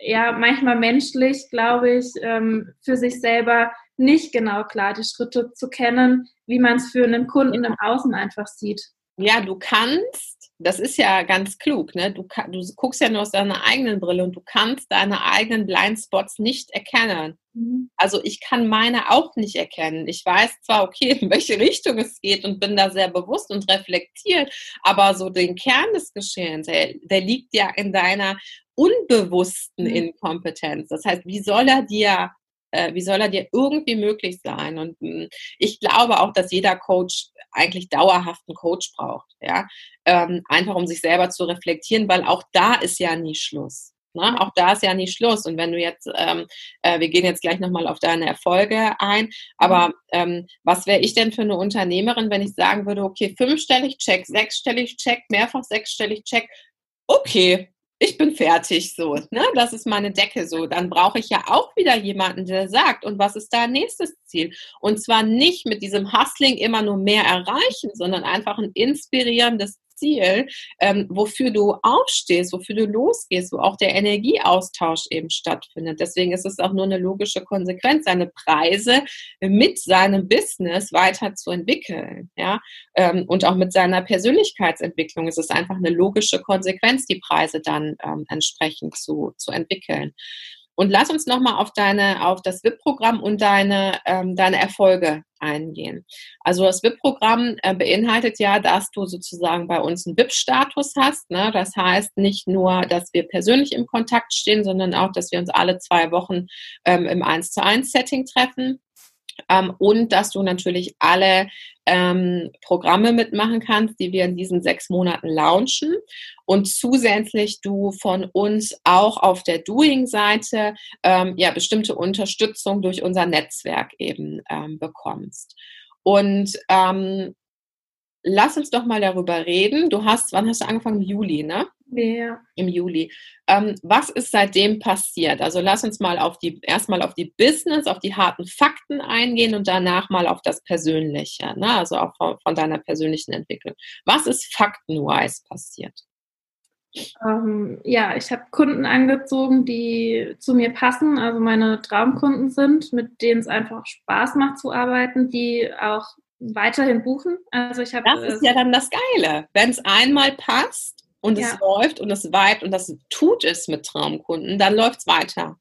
ja manchmal menschlich, glaube ich, ähm, für sich selber nicht genau klar, die Schritte zu kennen, wie man es für einen Kunden im Außen einfach sieht. Ja, du kannst, das ist ja ganz klug, ne? Du, du guckst ja nur aus deiner eigenen Brille und du kannst deine eigenen Blindspots nicht erkennen. Mhm. Also ich kann meine auch nicht erkennen. Ich weiß zwar, okay, in welche Richtung es geht und bin da sehr bewusst und reflektiert, aber so den Kern des Geschehens, der, der liegt ja in deiner unbewussten mhm. Inkompetenz. Das heißt, wie soll er dir äh, wie soll er dir irgendwie möglich sein? Und mh, hm, ich glaube auch, dass jeder Coach eigentlich dauerhaft einen Coach braucht, ja, ähm, einfach um sich selber zu reflektieren, weil auch da ist ja nie Schluss. Ne? Auch da ist ja nie Schluss. Und wenn du jetzt, ähm, äh, wir gehen jetzt gleich nochmal auf deine Erfolge ein, aber mhm. ähm, was wäre ich denn für eine Unternehmerin, wenn ich sagen würde, okay, fünfstellig check, sechsstellig check, mehrfach sechsstellig check, okay, ich bin fertig, so, ne? Das ist meine Decke so. Dann brauche ich ja auch wieder jemanden, der sagt, und was ist da nächstes Ziel? Und zwar nicht mit diesem Hustling immer nur mehr erreichen, sondern einfach ein inspirierendes Ziel, ähm, wofür du aufstehst, wofür du losgehst, wo auch der Energieaustausch eben stattfindet. Deswegen ist es auch nur eine logische Konsequenz, seine Preise mit seinem Business weiterzuentwickeln. Ja? Ähm, und auch mit seiner Persönlichkeitsentwicklung ist es einfach eine logische Konsequenz, die Preise dann ähm, entsprechend zu, zu entwickeln. Und lass uns nochmal auf deine, auf das WIP-Programm und deine, ähm, deine Erfolge eingehen. Also das WIP-Programm äh, beinhaltet ja, dass du sozusagen bei uns einen WIP-Status hast. Ne? Das heißt nicht nur, dass wir persönlich im Kontakt stehen, sondern auch, dass wir uns alle zwei Wochen ähm, im 1 zu 1 Setting treffen. Ähm, und dass du natürlich alle ähm, Programme mitmachen kannst, die wir in diesen sechs Monaten launchen. Und zusätzlich du von uns auch auf der Doing-Seite ähm, ja bestimmte Unterstützung durch unser Netzwerk eben ähm, bekommst. Und ähm, lass uns doch mal darüber reden. Du hast, wann hast du angefangen? Im Juli, ne? Ja. Im Juli. Ähm, was ist seitdem passiert? Also lass uns mal auf die, erstmal auf die Business, auf die harten Fakten eingehen und danach mal auf das Persönliche, ne? also auch von, von deiner persönlichen Entwicklung. Was ist faktenwise passiert? Ähm, ja, ich habe Kunden angezogen, die zu mir passen, also meine Traumkunden sind, mit denen es einfach Spaß macht zu arbeiten, die auch weiterhin buchen. Also ich habe. Das ist ja dann das Geile. Wenn es einmal passt und ja. es läuft und es weibt und das tut es mit Traumkunden, dann läuft es weiter.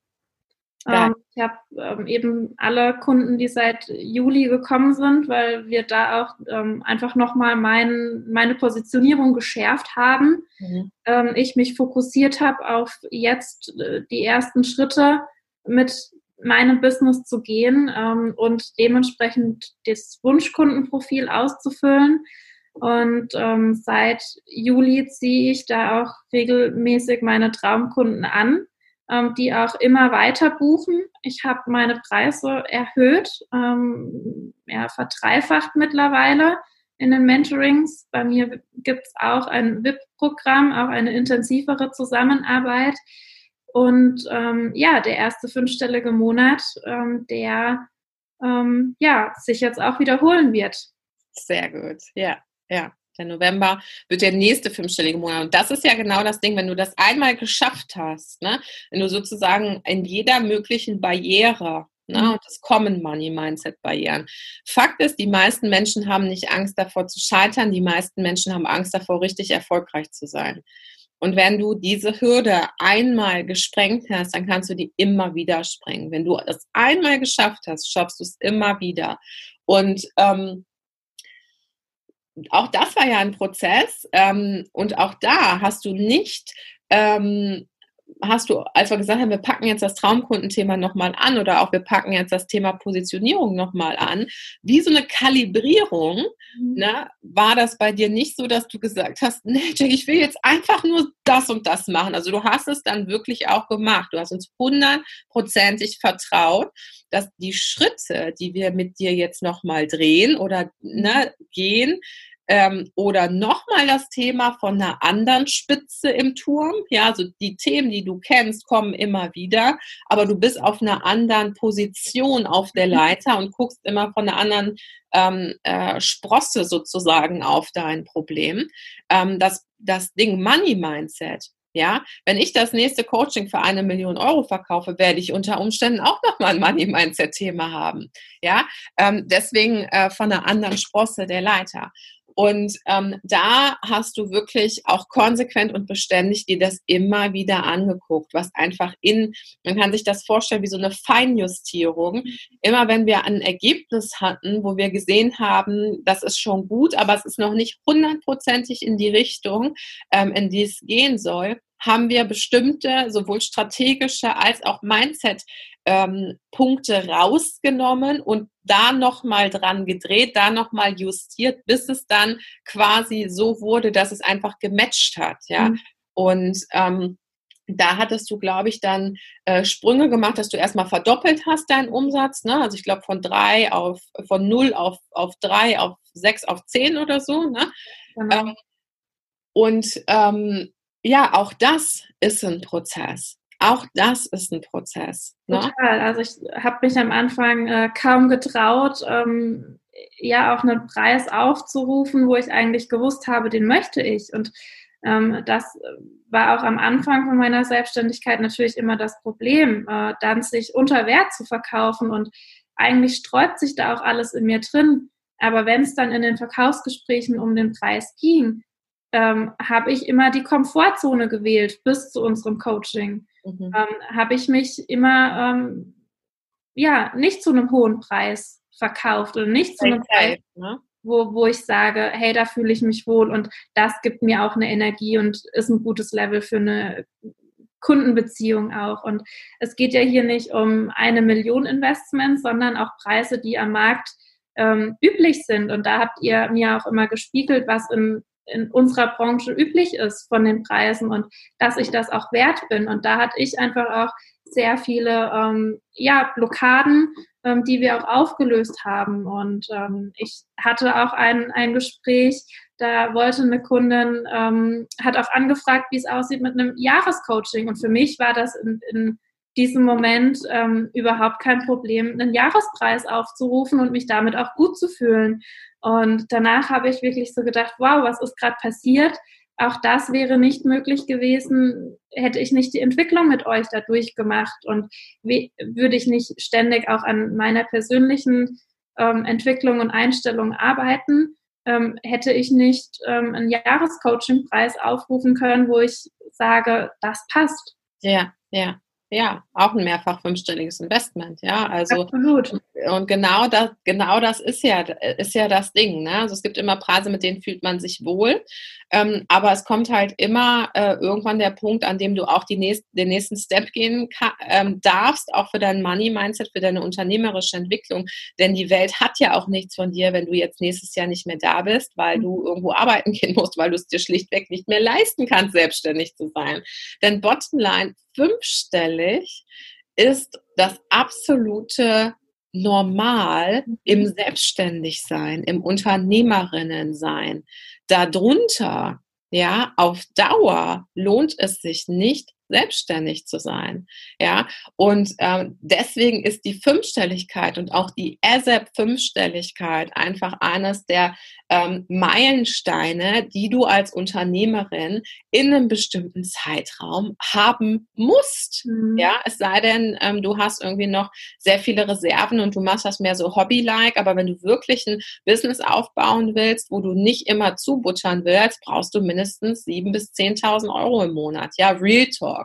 Ähm, ich habe ähm, eben alle Kunden, die seit Juli gekommen sind, weil wir da auch ähm, einfach nochmal mein, meine Positionierung geschärft haben. Mhm. Ähm, ich mich fokussiert habe auf jetzt äh, die ersten Schritte mit meinem Business zu gehen ähm, und dementsprechend das Wunschkundenprofil auszufüllen. Und ähm, seit Juli ziehe ich da auch regelmäßig meine Traumkunden an, ähm, die auch immer weiter buchen. Ich habe meine Preise erhöht, ähm, ja, verdreifacht mittlerweile in den Mentorings. Bei mir gibt es auch ein VIP-Programm, auch eine intensivere Zusammenarbeit. Und ähm, ja, der erste fünfstellige Monat, ähm, der ähm, ja, sich jetzt auch wiederholen wird. Sehr gut, ja, ja. Der November wird der nächste fünfstellige Monat. Und das ist ja genau das Ding, wenn du das einmal geschafft hast, ne? wenn du sozusagen in jeder möglichen Barriere Ne? Und das Common Money Mindset Barrieren. Fakt ist, die meisten Menschen haben nicht Angst davor zu scheitern, die meisten Menschen haben Angst davor, richtig erfolgreich zu sein. Und wenn du diese Hürde einmal gesprengt hast, dann kannst du die immer wieder sprengen. Wenn du das einmal geschafft hast, schaffst du es immer wieder. Und ähm, auch das war ja ein Prozess. Ähm, und auch da hast du nicht ähm, hast du, als wir gesagt haben, wir packen jetzt das Traumkundenthema nochmal an oder auch wir packen jetzt das Thema Positionierung nochmal an, wie so eine Kalibrierung, mhm. ne, war das bei dir nicht so, dass du gesagt hast, nee, Jack, ich will jetzt einfach nur das und das machen. Also du hast es dann wirklich auch gemacht. Du hast uns hundertprozentig vertraut, dass die Schritte, die wir mit dir jetzt nochmal drehen oder ne, gehen, ähm, oder nochmal das Thema von einer anderen Spitze im Turm. Ja, also die Themen, die du kennst, kommen immer wieder, aber du bist auf einer anderen Position auf der mhm. Leiter und guckst immer von einer anderen ähm, äh, Sprosse sozusagen auf dein Problem. Ähm, das, das Ding Money Mindset. Ja, wenn ich das nächste Coaching für eine Million Euro verkaufe, werde ich unter Umständen auch nochmal ein Money Mindset Thema haben. Ja, ähm, deswegen äh, von einer anderen Sprosse der Leiter. Und ähm, da hast du wirklich auch konsequent und beständig dir das immer wieder angeguckt, was einfach in, man kann sich das vorstellen wie so eine Feinjustierung. Immer wenn wir ein Ergebnis hatten, wo wir gesehen haben, das ist schon gut, aber es ist noch nicht hundertprozentig in die Richtung, ähm, in die es gehen soll, haben wir bestimmte sowohl strategische als auch Mindset ähm, Punkte rausgenommen und da nochmal dran gedreht, da nochmal justiert, bis es dann quasi so wurde, dass es einfach gematcht hat, ja. Mhm. Und ähm, da hattest du, glaube ich, dann äh, Sprünge gemacht, dass du erstmal verdoppelt hast deinen Umsatz. Ne? Also ich glaube von drei auf von null auf, auf drei, auf sechs, auf zehn oder so. Ne? Genau. Ähm, und ähm, ja, auch das ist ein Prozess. Auch das ist ein Prozess. Ne? Total. Also ich habe mich am Anfang äh, kaum getraut, ähm, ja auch einen Preis aufzurufen, wo ich eigentlich gewusst habe, den möchte ich. Und ähm, das war auch am Anfang von meiner Selbstständigkeit natürlich immer das Problem, äh, dann sich unter Wert zu verkaufen. Und eigentlich sträubt sich da auch alles in mir drin. Aber wenn es dann in den Verkaufsgesprächen um den Preis ging, ähm, habe ich immer die Komfortzone gewählt bis zu unserem Coaching. Mhm. Ähm, habe ich mich immer ähm, ja nicht zu einem hohen Preis verkauft oder nicht zu einem Preis, ne? wo, wo ich sage, hey, da fühle ich mich wohl und das gibt mir auch eine Energie und ist ein gutes Level für eine Kundenbeziehung auch. Und es geht ja hier nicht um eine Million Investments, sondern auch Preise, die am Markt ähm, üblich sind. Und da habt ihr mir auch immer gespiegelt, was in in unserer Branche üblich ist von den Preisen und dass ich das auch wert bin. Und da hatte ich einfach auch sehr viele ähm, ja, Blockaden, ähm, die wir auch aufgelöst haben. Und ähm, ich hatte auch ein, ein Gespräch, da wollte eine Kundin, ähm, hat auch angefragt, wie es aussieht mit einem Jahrescoaching. Und für mich war das in, in diesem Moment ähm, überhaupt kein Problem, einen Jahrespreis aufzurufen und mich damit auch gut zu fühlen. Und danach habe ich wirklich so gedacht, wow, was ist gerade passiert? Auch das wäre nicht möglich gewesen, hätte ich nicht die Entwicklung mit euch da durchgemacht und würde ich nicht ständig auch an meiner persönlichen ähm, Entwicklung und Einstellung arbeiten, ähm, hätte ich nicht ähm, einen Jahrescoaching-Preis aufrufen können, wo ich sage, das passt. Ja, ja ja, auch ein mehrfach fünfstelliges Investment, ja. Also Absolut. und genau das, genau das ist ja, ist ja das Ding. Ne? Also es gibt immer Preise, mit denen fühlt man sich wohl. Ähm, aber es kommt halt immer äh, irgendwann der Punkt, an dem du auch die nächst, den nächsten Step gehen ähm, darfst, auch für dein Money-Mindset, für deine unternehmerische Entwicklung. Denn die Welt hat ja auch nichts von dir, wenn du jetzt nächstes Jahr nicht mehr da bist, weil du irgendwo arbeiten gehen musst, weil du es dir schlichtweg nicht mehr leisten kannst, selbstständig zu sein. Denn Bottomline, fünfstellig, ist das absolute Normal im mhm. Selbstständigsein, im Unternehmerinnensein. Darunter, ja, auf Dauer lohnt es sich nicht, selbstständig zu sein. Ja, und ähm, deswegen ist die Fünfstelligkeit und auch die ASAP-Fünfstelligkeit einfach eines der ähm, Meilensteine, die du als Unternehmerin in einem bestimmten Zeitraum haben musst. Mhm. Ja, es sei denn, ähm, du hast irgendwie noch sehr viele Reserven und du machst das mehr so Hobby-like, aber wenn du wirklich ein Business aufbauen willst, wo du nicht immer zubuttern willst, brauchst du mindestens 7.000 bis 10.000 Euro im Monat. Ja, Real Talk.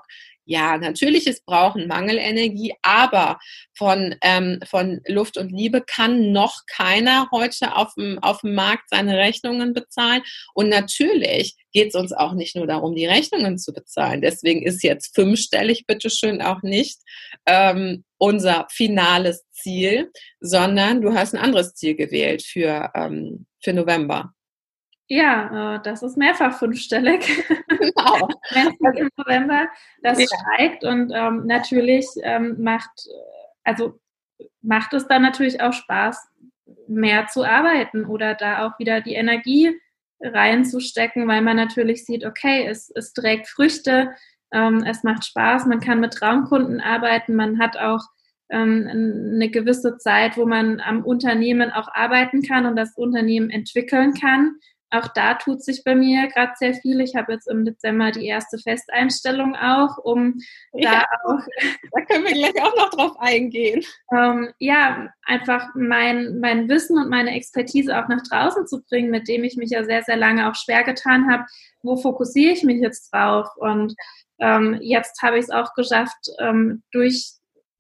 Ja, natürlich, es brauchen Mangelenergie, aber von, ähm, von Luft und Liebe kann noch keiner heute auf dem, auf dem Markt seine Rechnungen bezahlen. Und natürlich geht es uns auch nicht nur darum, die Rechnungen zu bezahlen. Deswegen ist jetzt fünfstellig, bitteschön, auch nicht ähm, unser finales Ziel, sondern du hast ein anderes Ziel gewählt für, ähm, für November. Ja, äh, das ist mehrfach fünfstellig. Genau. Im November, das ja. steigt und ähm, natürlich ähm, macht, also macht es dann natürlich auch Spaß, mehr zu arbeiten oder da auch wieder die Energie reinzustecken, weil man natürlich sieht, okay, es, es trägt Früchte, ähm, es macht Spaß, man kann mit Traumkunden arbeiten, man hat auch ähm, eine gewisse Zeit, wo man am Unternehmen auch arbeiten kann und das Unternehmen entwickeln kann auch da tut sich bei mir gerade sehr viel. Ich habe jetzt im Dezember die erste Festeinstellung auch, um ja, da auch. Da können wir gleich auch noch drauf eingehen. Ähm, ja, einfach mein, mein Wissen und meine Expertise auch nach draußen zu bringen, mit dem ich mich ja sehr, sehr lange auch schwer getan habe. Wo fokussiere ich mich jetzt drauf? Und ähm, jetzt habe ich es auch geschafft, ähm, durch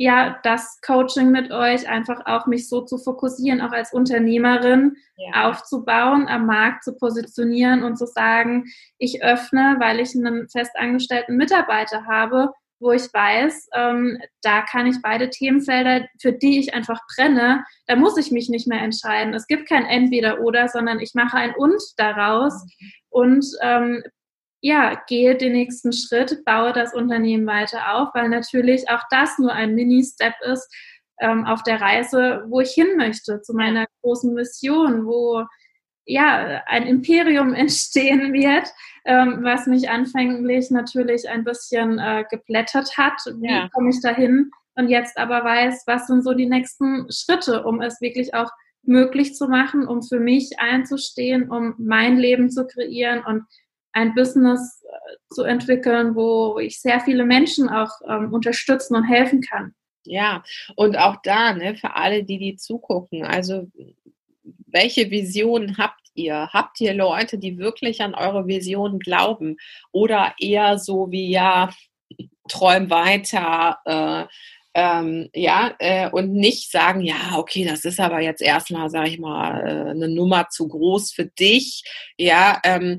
ja, das Coaching mit euch, einfach auch mich so zu fokussieren, auch als Unternehmerin ja. aufzubauen, am Markt zu positionieren und zu sagen, ich öffne, weil ich einen festangestellten Mitarbeiter habe, wo ich weiß, ähm, da kann ich beide Themenfelder, für die ich einfach brenne, da muss ich mich nicht mehr entscheiden. Es gibt kein Entweder-Oder, sondern ich mache ein Und daraus mhm. und ähm, ja, gehe den nächsten Schritt, baue das Unternehmen weiter auf, weil natürlich auch das nur ein Mini-Step ist ähm, auf der Reise, wo ich hin möchte, zu meiner großen Mission, wo ja ein Imperium entstehen wird, ähm, was mich anfänglich natürlich ein bisschen äh, geblättert hat. Wie ja. komme ich dahin? Und jetzt aber weiß, was sind so die nächsten Schritte, um es wirklich auch möglich zu machen, um für mich einzustehen, um mein Leben zu kreieren und ein Business äh, zu entwickeln, wo ich sehr viele Menschen auch ähm, unterstützen und helfen kann. Ja, und auch da, ne, für alle, die die zugucken, also welche Visionen habt ihr? Habt ihr Leute, die wirklich an eure Vision glauben? Oder eher so wie, ja, träum weiter, äh, ähm, ja, äh, und nicht sagen, ja, okay, das ist aber jetzt erstmal, sage ich mal, äh, eine Nummer zu groß für dich, ja, ähm,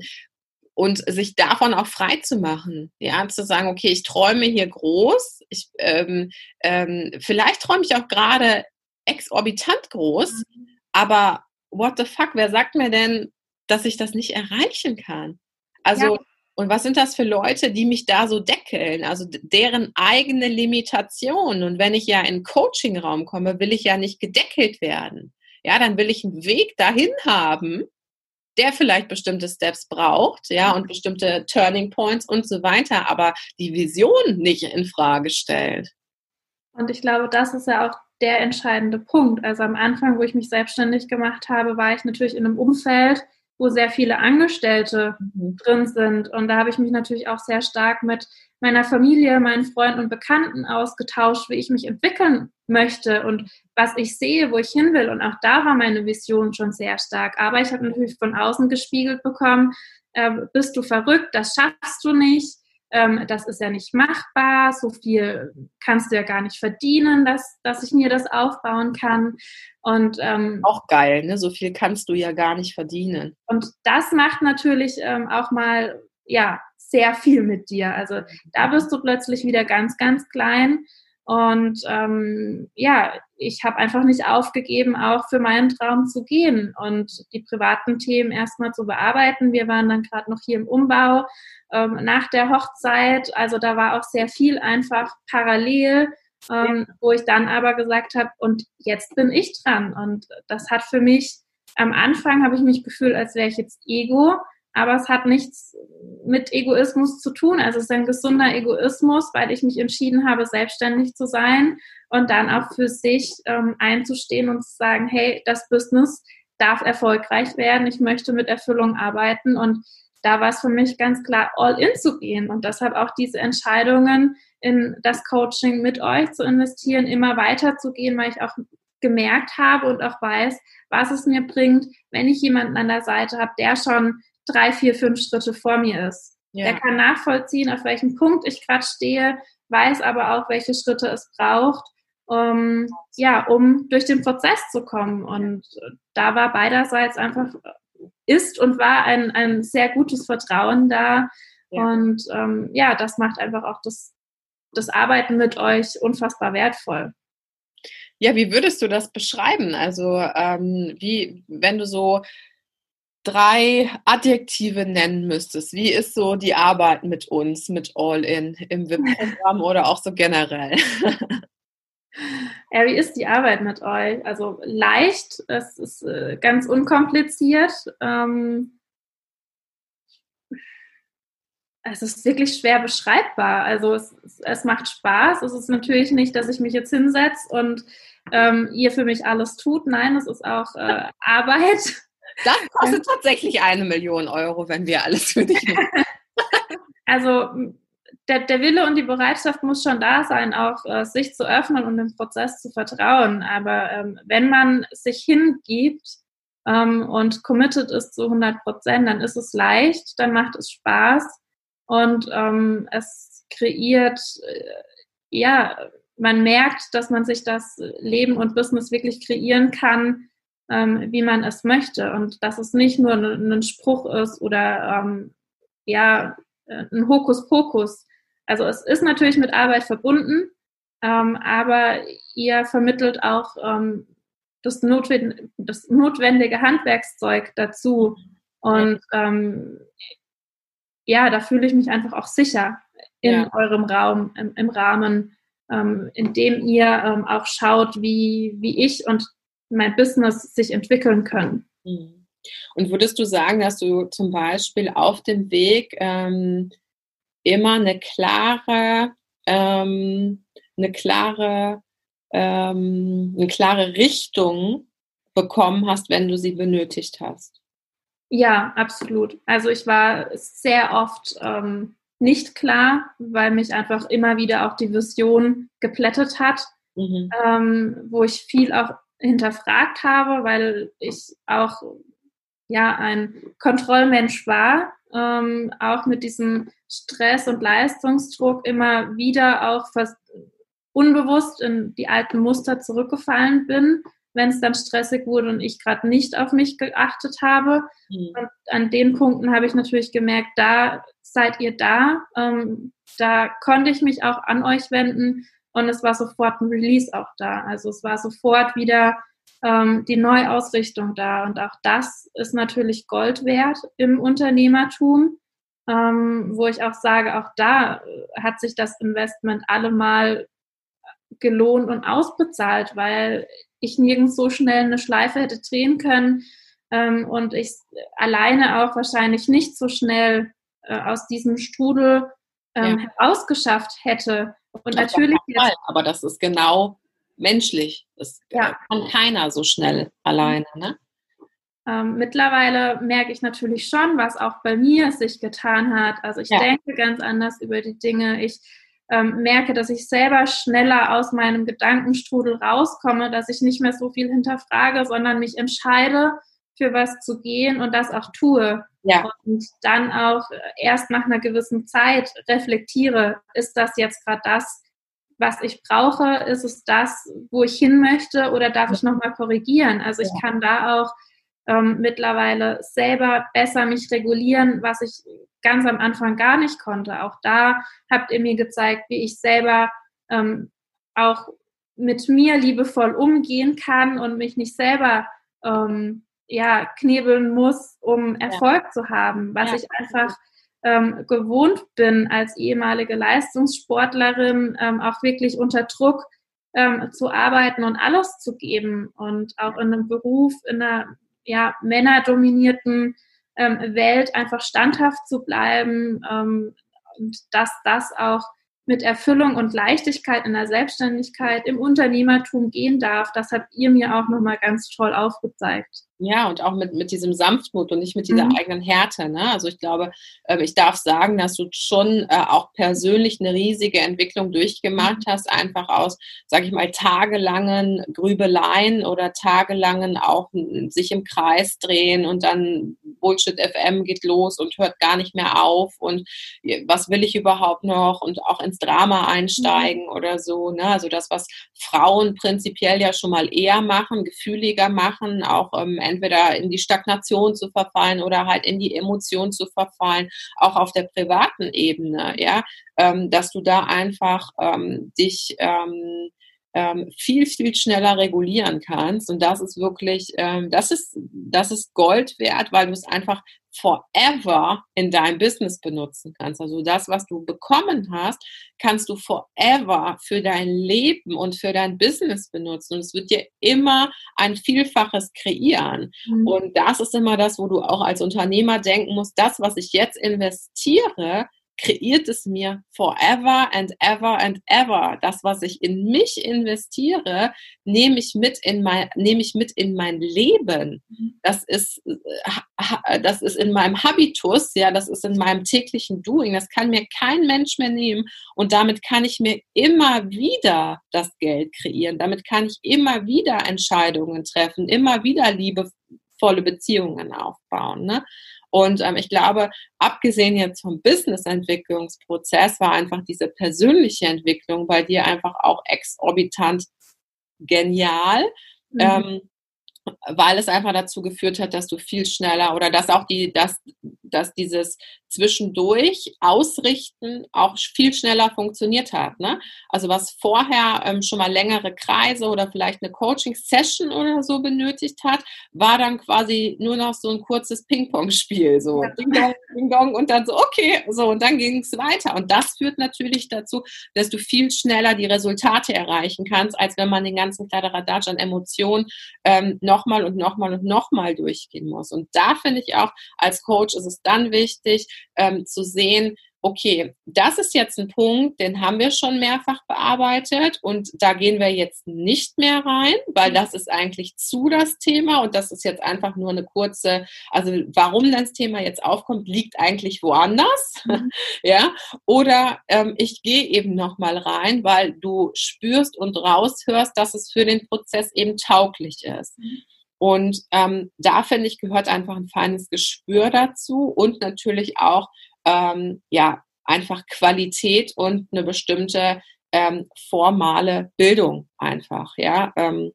und sich davon auch frei zu machen, ja, zu sagen, okay, ich träume hier groß, ich, ähm, ähm, vielleicht träume ich auch gerade exorbitant groß, mhm. aber what the fuck, wer sagt mir denn, dass ich das nicht erreichen kann? Also, ja. und was sind das für Leute, die mich da so deckeln? Also deren eigene Limitation. Und wenn ich ja in den Coaching-Raum komme, will ich ja nicht gedeckelt werden. Ja, dann will ich einen Weg dahin haben, der vielleicht bestimmte Steps braucht, ja, und bestimmte Turning Points und so weiter, aber die Vision nicht in Frage stellt. Und ich glaube, das ist ja auch der entscheidende Punkt. Also am Anfang, wo ich mich selbstständig gemacht habe, war ich natürlich in einem Umfeld, wo sehr viele Angestellte mhm. drin sind. Und da habe ich mich natürlich auch sehr stark mit meiner Familie, meinen Freunden und Bekannten ausgetauscht, wie ich mich entwickeln möchte und was ich sehe, wo ich hin will. Und auch da war meine Vision schon sehr stark. Aber ich habe natürlich von außen gespiegelt bekommen, äh, bist du verrückt, das schaffst du nicht. Ähm, das ist ja nicht machbar, so viel kannst du ja gar nicht verdienen, dass, dass ich mir das aufbauen kann. Und ähm, auch geil, ne? So viel kannst du ja gar nicht verdienen. Und das macht natürlich ähm, auch mal ja sehr viel mit dir. Also da wirst du plötzlich wieder ganz, ganz klein. Und ähm, ja, ich habe einfach nicht aufgegeben, auch für meinen Traum zu gehen und die privaten Themen erstmal zu bearbeiten. Wir waren dann gerade noch hier im Umbau ähm, nach der Hochzeit. Also da war auch sehr viel einfach parallel, ähm, wo ich dann aber gesagt habe, und jetzt bin ich dran. Und das hat für mich, am Anfang habe ich mich gefühlt, als wäre ich jetzt Ego aber es hat nichts mit Egoismus zu tun. Also es ist ein gesunder Egoismus, weil ich mich entschieden habe, selbstständig zu sein und dann auch für sich ähm, einzustehen und zu sagen, hey, das Business darf erfolgreich werden, ich möchte mit Erfüllung arbeiten. Und da war es für mich ganz klar, all in zu gehen. Und deshalb auch diese Entscheidungen in das Coaching mit euch zu investieren, immer weiter zu gehen, weil ich auch gemerkt habe und auch weiß, was es mir bringt, wenn ich jemanden an der Seite habe, der schon drei, vier, fünf Schritte vor mir ist. Ja. Der kann nachvollziehen, auf welchem Punkt ich gerade stehe, weiß aber auch, welche Schritte es braucht, um, ja, um durch den Prozess zu kommen. Und da war beiderseits einfach, ist und war ein, ein sehr gutes Vertrauen da. Ja. Und ähm, ja, das macht einfach auch das, das Arbeiten mit euch unfassbar wertvoll. Ja, wie würdest du das beschreiben? Also, ähm, wie, wenn du so drei Adjektive nennen müsstest, wie ist so die Arbeit mit uns, mit All-In im VIP-Programm oder auch so generell? Ja, wie ist die Arbeit mit euch? Also leicht, es ist äh, ganz unkompliziert. Ähm, es ist wirklich schwer beschreibbar. Also es, es, macht Spaß. Es ist natürlich nicht, dass ich mich jetzt hinsetze und ähm, ihr für mich alles tut. Nein, es ist auch äh, Arbeit. Das kostet tatsächlich eine Million Euro, wenn wir alles für dich machen. Also der, der, Wille und die Bereitschaft muss schon da sein, auch äh, sich zu öffnen und dem Prozess zu vertrauen. Aber ähm, wenn man sich hingibt ähm, und committed ist zu 100 Prozent, dann ist es leicht, dann macht es Spaß und ähm, es kreiert, äh, ja, man merkt, dass man sich das Leben und Business wirklich kreieren kann, ähm, wie man es möchte und dass es nicht nur ein Spruch ist oder ähm, ja äh, ein Hokuspokus. Also es ist natürlich mit Arbeit verbunden, ähm, aber ihr vermittelt auch ähm, das, notwend das, notwendige Handwerkszeug dazu und ähm, ja, da fühle ich mich einfach auch sicher in ja. eurem Raum, im, im Rahmen, ähm, in dem ihr auch schaut, wie, wie ich und mein Business sich entwickeln können. Mhm. Und würdest du sagen, dass du zum Beispiel auf dem Weg ähm, immer eine klare, ähm, eine klare, ähm, eine klare Richtung bekommen hast, wenn du sie benötigt hast? Ja, absolut. Also ich war sehr oft ähm, nicht klar, weil mich einfach immer wieder auch die Vision geplättet hat, mhm. ähm, wo ich viel auch hinterfragt habe, weil ich auch ja ein Kontrollmensch war, ähm, auch mit diesem Stress und Leistungsdruck immer wieder auch fast unbewusst in die alten Muster zurückgefallen bin, wenn es dann stressig wurde und ich gerade nicht auf mich geachtet habe. Mhm. Und an den Punkten habe ich natürlich gemerkt, da seid ihr da, ähm, da konnte ich mich auch an euch wenden und es war sofort ein Release auch da. Also es war sofort wieder ähm, die Neuausrichtung da. Und auch das ist natürlich Gold wert im Unternehmertum, ähm, wo ich auch sage, auch da hat sich das Investment allemal gelohnt und ausbezahlt, weil ich nirgends so schnell eine Schleife hätte drehen können ähm, und ich alleine auch wahrscheinlich nicht so schnell äh, aus diesem Strudel ähm, ja. herausgeschafft hätte. Und das natürlich. Jetzt, aber das ist genau menschlich. Das ja. kann keiner so schnell alleine. Ne? Ähm, mittlerweile merke ich natürlich schon, was auch bei mir sich getan hat. Also ich ja. denke ganz anders über die Dinge. Ich ähm, merke, dass ich selber schneller aus meinem Gedankenstrudel rauskomme, dass ich nicht mehr so viel hinterfrage, sondern mich entscheide, für was zu gehen und das auch tue. Ja. Und dann auch erst nach einer gewissen Zeit reflektiere, ist das jetzt gerade das, was ich brauche? Ist es das, wo ich hin möchte oder darf ich nochmal korrigieren? Also ich kann da auch ähm, mittlerweile selber besser mich regulieren, was ich ganz am Anfang gar nicht konnte. Auch da habt ihr mir gezeigt, wie ich selber ähm, auch mit mir liebevoll umgehen kann und mich nicht selber ähm, ja, knebeln muss, um Erfolg ja. zu haben, was ja. ich einfach ähm, gewohnt bin als ehemalige Leistungssportlerin, ähm, auch wirklich unter Druck ähm, zu arbeiten und alles zu geben und auch in einem Beruf, in einer ja, männerdominierten ähm, Welt einfach standhaft zu bleiben ähm, und dass das auch mit Erfüllung und Leichtigkeit in der Selbstständigkeit, im Unternehmertum gehen darf. Das habt ihr mir auch nochmal ganz toll aufgezeigt. Ja, und auch mit, mit diesem Sanftmut und nicht mit dieser mhm. eigenen Härte. Ne? Also ich glaube, äh, ich darf sagen, dass du schon äh, auch persönlich eine riesige Entwicklung durchgemacht mhm. hast, einfach aus, sage ich mal, tagelangen Grübeleien oder tagelangen auch sich im Kreis drehen und dann Bullshit FM geht los und hört gar nicht mehr auf und was will ich überhaupt noch und auch ins Drama einsteigen mhm. oder so. Ne? Also das, was Frauen prinzipiell ja schon mal eher machen, gefühliger machen, auch ähm, entweder in die Stagnation zu verfallen oder halt in die Emotion zu verfallen, auch auf der privaten Ebene, ja, ähm, dass du da einfach ähm, dich ähm, ähm, viel, viel schneller regulieren kannst. Und das ist wirklich, ähm, das ist, das ist Gold wert, weil du es einfach forever in deinem Business benutzen kannst. Also das, was du bekommen hast, kannst du forever für dein Leben und für dein Business benutzen. Und es wird dir immer ein Vielfaches kreieren. Mhm. Und das ist immer das, wo du auch als Unternehmer denken musst, das, was ich jetzt investiere, kreiert es mir forever and ever and ever. Das, was ich in mich investiere, nehme ich mit in mein, nehme ich mit in mein Leben. Mhm. Das ist, äh, das ist in meinem Habitus, ja, das ist in meinem täglichen Doing. Das kann mir kein Mensch mehr nehmen. Und damit kann ich mir immer wieder das Geld kreieren. Damit kann ich immer wieder Entscheidungen treffen, immer wieder liebevolle Beziehungen aufbauen. Ne? Und ähm, ich glaube, abgesehen jetzt vom Business-Entwicklungsprozess war einfach diese persönliche Entwicklung bei dir einfach auch exorbitant genial. Mhm. Ähm, weil es einfach dazu geführt hat, dass du viel schneller oder dass auch die, dass, dass dieses zwischendurch Ausrichten auch viel schneller funktioniert hat. Ne? Also was vorher ähm, schon mal längere Kreise oder vielleicht eine Coaching-Session oder so benötigt hat, war dann quasi nur noch so ein kurzes Ping-Pong-Spiel. So ja. Ding -dong, Ding -dong, und dann so, okay, so und dann ging es weiter. Und das führt natürlich dazu, dass du viel schneller die Resultate erreichen kannst, als wenn man den ganzen Kladderadatsch an Emotionen ähm, nochmal und nochmal und nochmal durchgehen muss. Und da finde ich auch, als Coach ist es dann wichtig, ähm, zu sehen, okay, das ist jetzt ein Punkt, den haben wir schon mehrfach bearbeitet und da gehen wir jetzt nicht mehr rein, weil das ist eigentlich zu das Thema und das ist jetzt einfach nur eine kurze, also warum das Thema jetzt aufkommt, liegt eigentlich woanders, mhm. ja, oder ähm, ich gehe eben nochmal rein, weil du spürst und raushörst, dass es für den Prozess eben tauglich ist. Mhm. Und ähm, da finde ich, gehört einfach ein feines Gespür dazu und natürlich auch ähm, ja einfach Qualität und eine bestimmte ähm, formale Bildung einfach, ja, ähm,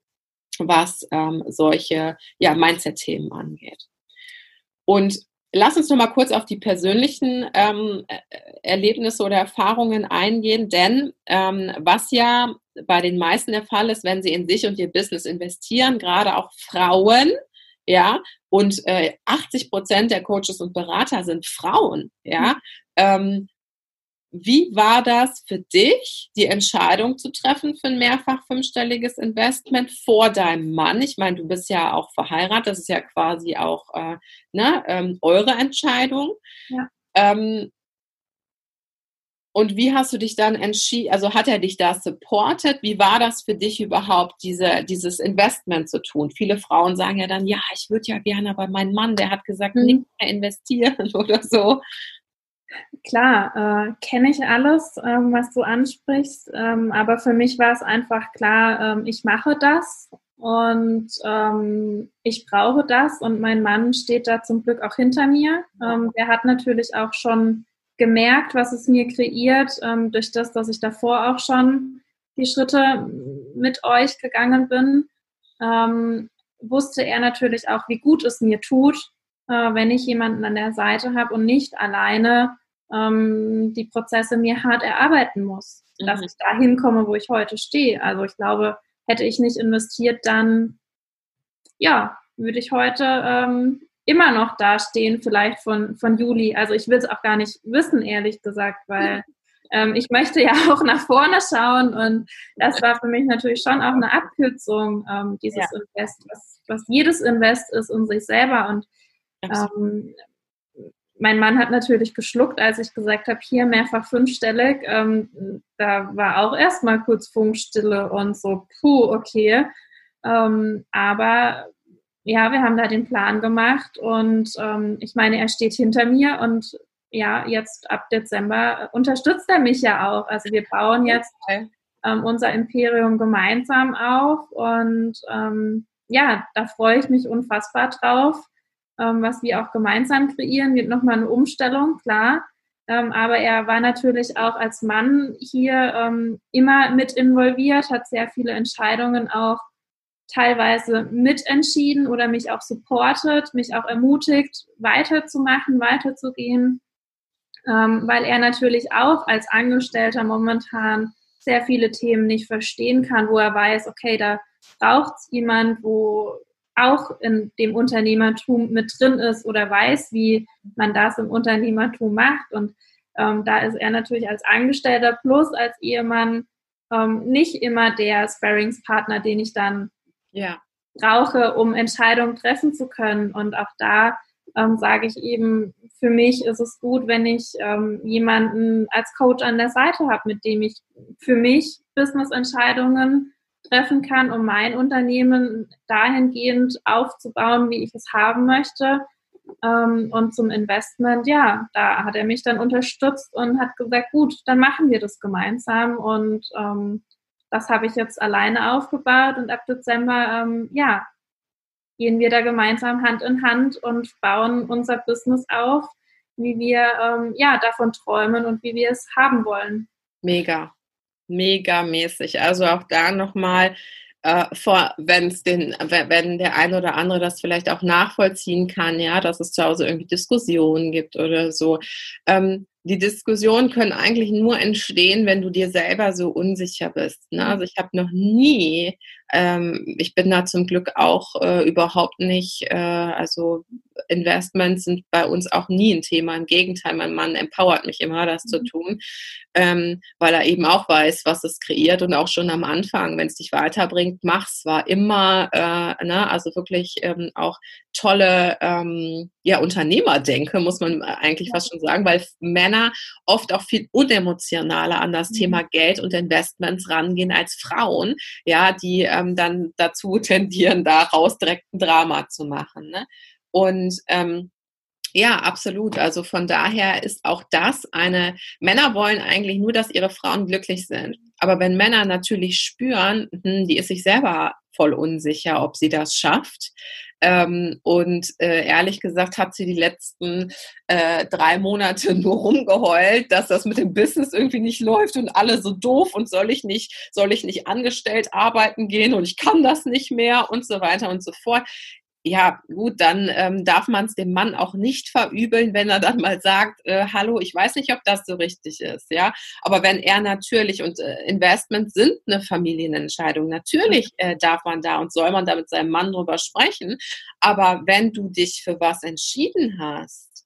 was ähm, solche ja, Mindset-Themen angeht. Und Lass uns noch mal kurz auf die persönlichen ähm, Erlebnisse oder Erfahrungen eingehen, denn ähm, was ja bei den meisten der Fall ist, wenn sie in sich und ihr Business investieren, gerade auch Frauen, ja, und äh, 80 Prozent der Coaches und Berater sind Frauen, ja, ähm, wie war das für dich, die Entscheidung zu treffen für ein mehrfach fünfstelliges Investment vor deinem Mann? Ich meine, du bist ja auch verheiratet, das ist ja quasi auch äh, ne, ähm, eure Entscheidung. Ja. Ähm, und wie hast du dich dann entschieden, also hat er dich da supportet? Wie war das für dich überhaupt, diese, dieses Investment zu tun? Viele Frauen sagen ja dann, ja, ich würde ja gerne, aber mein Mann, der hat gesagt, mhm. nicht mehr investieren oder so. Klar, äh, kenne ich alles, ähm, was du ansprichst, ähm, aber für mich war es einfach klar, ähm, ich mache das und ähm, ich brauche das und mein Mann steht da zum Glück auch hinter mir. Ähm, der hat natürlich auch schon gemerkt, was es mir kreiert, ähm, durch das, dass ich davor auch schon die Schritte mit euch gegangen bin. Wusste er natürlich auch, wie gut es mir tut, äh, wenn ich jemanden an der Seite habe und nicht alleine ähm, die Prozesse mir hart erarbeiten muss, mhm. dass ich da hinkomme, wo ich heute stehe. Also ich glaube, hätte ich nicht investiert, dann ja, würde ich heute ähm, immer noch dastehen, vielleicht von, von Juli. Also ich will es auch gar nicht wissen, ehrlich gesagt, weil ähm, ich möchte ja auch nach vorne schauen und das war für mich natürlich schon auch eine Abkürzung, ähm, dieses ja. Invest, was, was jedes Invest ist und sich selber. Und ähm, mein Mann hat natürlich geschluckt, als ich gesagt habe, hier mehrfach fünfstellig. Ähm, da war auch erstmal kurz Funkstille und so, puh, okay. Ähm, aber ja, wir haben da den Plan gemacht und ähm, ich meine, er steht hinter mir und ja, jetzt ab Dezember unterstützt er mich ja auch. Also wir bauen jetzt ähm, unser Imperium gemeinsam auf und ähm, ja, da freue ich mich unfassbar drauf ähm, was wir auch gemeinsam kreieren, wird nochmal eine Umstellung, klar. Ähm, aber er war natürlich auch als Mann hier ähm, immer mit involviert, hat sehr viele Entscheidungen auch teilweise mitentschieden oder mich auch supportet, mich auch ermutigt, weiterzumachen, weiterzugehen, ähm, weil er natürlich auch als Angestellter momentan sehr viele Themen nicht verstehen kann, wo er weiß, okay, da braucht es jemand, wo auch in dem Unternehmertum mit drin ist oder weiß, wie man das im Unternehmertum macht. Und ähm, da ist er natürlich als Angestellter plus als Ehemann ähm, nicht immer der Sparringspartner, den ich dann ja. brauche, um Entscheidungen treffen zu können. Und auch da ähm, sage ich eben, für mich ist es gut, wenn ich ähm, jemanden als Coach an der Seite habe, mit dem ich für mich Business-Entscheidungen treffen kann, um mein Unternehmen dahingehend aufzubauen, wie ich es haben möchte. Ähm, und zum Investment, ja, da hat er mich dann unterstützt und hat gesagt, gut, dann machen wir das gemeinsam. Und ähm, das habe ich jetzt alleine aufgebaut und ab Dezember, ähm, ja, gehen wir da gemeinsam Hand in Hand und bauen unser Business auf, wie wir ja davon träumen und wie wir es haben wollen. Mega, megamäßig. Also auch da nochmal, äh, wenn es den, wenn der eine oder andere das vielleicht auch nachvollziehen kann, ja, dass es zu Hause irgendwie Diskussionen gibt oder so. Ähm, die Diskussionen können eigentlich nur entstehen, wenn du dir selber so unsicher bist. Ne? Also ich habe noch nie, ähm, ich bin da zum Glück auch äh, überhaupt nicht, äh, also Investments sind bei uns auch nie ein Thema. Im Gegenteil, mein Mann empowert mich immer, das zu mhm. tun, ähm, weil er eben auch weiß, was es kreiert und auch schon am Anfang, wenn es dich weiterbringt, mach's. War immer, äh, ne, also wirklich ähm, auch tolle ähm, ja, Unternehmerdenke, muss man eigentlich fast schon sagen, weil Männer oft auch viel unemotionaler an das mhm. Thema Geld und Investments rangehen als Frauen, ja, die ähm, dann dazu tendieren, daraus direkt ein Drama zu machen. Ne? Und ähm, ja, absolut. Also von daher ist auch das eine, Männer wollen eigentlich nur, dass ihre Frauen glücklich sind. Aber wenn Männer natürlich spüren, hm, die ist sich selber voll unsicher, ob sie das schafft. Ähm, und äh, ehrlich gesagt hat sie die letzten äh, drei Monate nur rumgeheult, dass das mit dem Business irgendwie nicht läuft und alle so doof und soll ich nicht, soll ich nicht angestellt arbeiten gehen und ich kann das nicht mehr und so weiter und so fort ja, gut, dann ähm, darf man es dem Mann auch nicht verübeln, wenn er dann mal sagt, äh, hallo, ich weiß nicht, ob das so richtig ist, ja. Aber wenn er natürlich, und äh, Investments sind eine Familienentscheidung, natürlich äh, darf man da und soll man da mit seinem Mann drüber sprechen. Aber wenn du dich für was entschieden hast,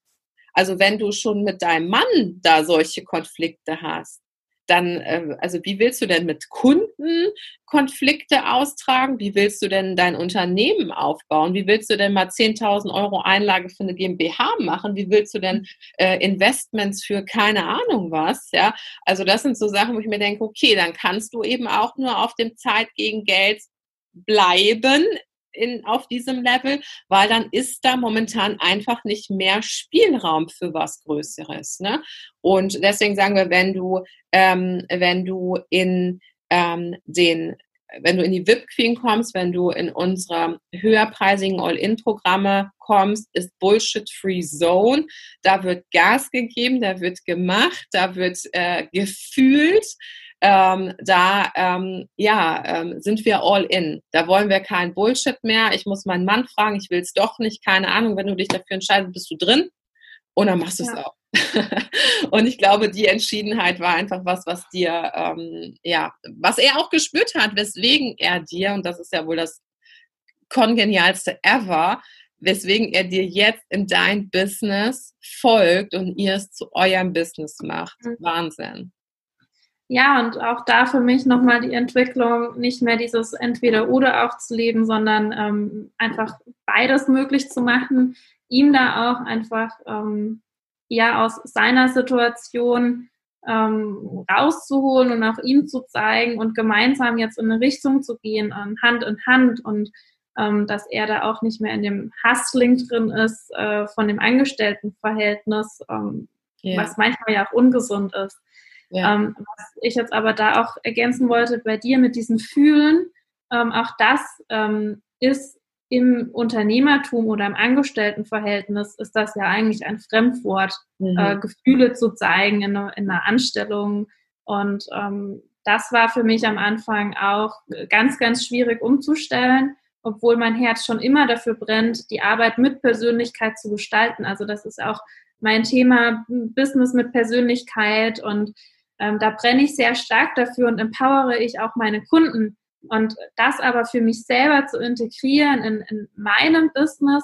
also wenn du schon mit deinem Mann da solche Konflikte hast, dann, äh, also wie willst du denn mit Kunden Konflikte austragen? Wie willst du denn dein Unternehmen aufbauen? Wie willst du denn mal 10.000 Euro Einlage für eine GmbH machen? Wie willst du denn äh, Investments für keine Ahnung was? Ja, also das sind so Sachen, wo ich mir denke, okay, dann kannst du eben auch nur auf dem Zeit gegen Geld bleiben in, auf diesem Level, weil dann ist da momentan einfach nicht mehr Spielraum für was Größeres. Ne? Und deswegen sagen wir, wenn du, ähm, wenn du in ähm, den wenn du in die VIP Queen kommst, wenn du in unsere höherpreisigen All-In-Programme kommst, ist Bullshit-Free Zone. Da wird Gas gegeben, da wird gemacht, da wird äh, gefühlt. Ähm, da ähm, ja, ähm, sind wir all in. Da wollen wir kein Bullshit mehr. Ich muss meinen Mann fragen, ich will es doch nicht, keine Ahnung. Wenn du dich dafür entscheidest, bist du drin und dann machst du es ja. auch. und ich glaube, die Entschiedenheit war einfach was, was dir, ähm, ja, was er auch gespürt hat, weswegen er dir, und das ist ja wohl das kongenialste ever, weswegen er dir jetzt in dein Business folgt und ihr es zu eurem Business macht. Mhm. Wahnsinn. Ja, und auch da für mich nochmal die Entwicklung, nicht mehr dieses Entweder-Oder auch zu leben, sondern ähm, einfach beides möglich zu machen, ihm da auch einfach ähm, ja aus seiner Situation ähm, rauszuholen und auch ihm zu zeigen und gemeinsam jetzt in eine Richtung zu gehen, ähm, Hand in Hand und ähm, dass er da auch nicht mehr in dem Hustling drin ist äh, von dem Angestelltenverhältnis, ähm, yeah. was manchmal ja auch ungesund ist. Yeah. Ähm, was ich jetzt aber da auch ergänzen wollte bei dir mit diesem Fühlen, ähm, auch das ist im Unternehmertum oder im Angestelltenverhältnis ist das ja eigentlich ein Fremdwort, mhm. äh, Gefühle zu zeigen in, in einer Anstellung. Und ähm, das war für mich am Anfang auch ganz, ganz schwierig umzustellen, obwohl mein Herz schon immer dafür brennt, die Arbeit mit Persönlichkeit zu gestalten. Also das ist auch mein Thema Business mit Persönlichkeit und ähm, da brenne ich sehr stark dafür und empowere ich auch meine Kunden, und das aber für mich selber zu integrieren in, in meinem Business,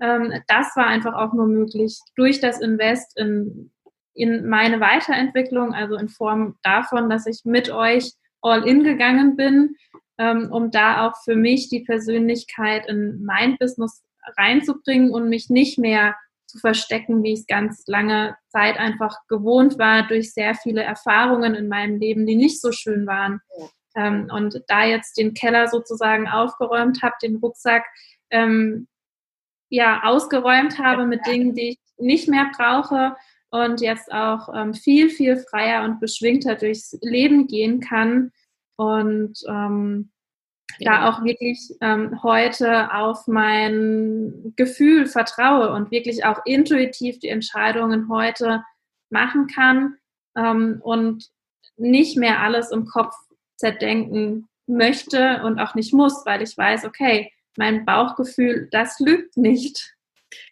ähm, das war einfach auch nur möglich durch das Invest in, in meine Weiterentwicklung, also in Form davon, dass ich mit euch all in gegangen bin, ähm, um da auch für mich die Persönlichkeit in mein Business reinzubringen und mich nicht mehr zu verstecken, wie ich es ganz lange Zeit einfach gewohnt war, durch sehr viele Erfahrungen in meinem Leben, die nicht so schön waren. Ähm, und da jetzt den Keller sozusagen aufgeräumt habe, den Rucksack ähm, ja ausgeräumt habe mit Dingen, die ich nicht mehr brauche und jetzt auch ähm, viel, viel freier und beschwingter durchs Leben gehen kann und ähm. Da auch wirklich ähm, heute auf mein Gefühl vertraue und wirklich auch intuitiv die Entscheidungen heute machen kann ähm, und nicht mehr alles im Kopf zerdenken möchte und auch nicht muss, weil ich weiß, okay, mein Bauchgefühl, das lügt nicht.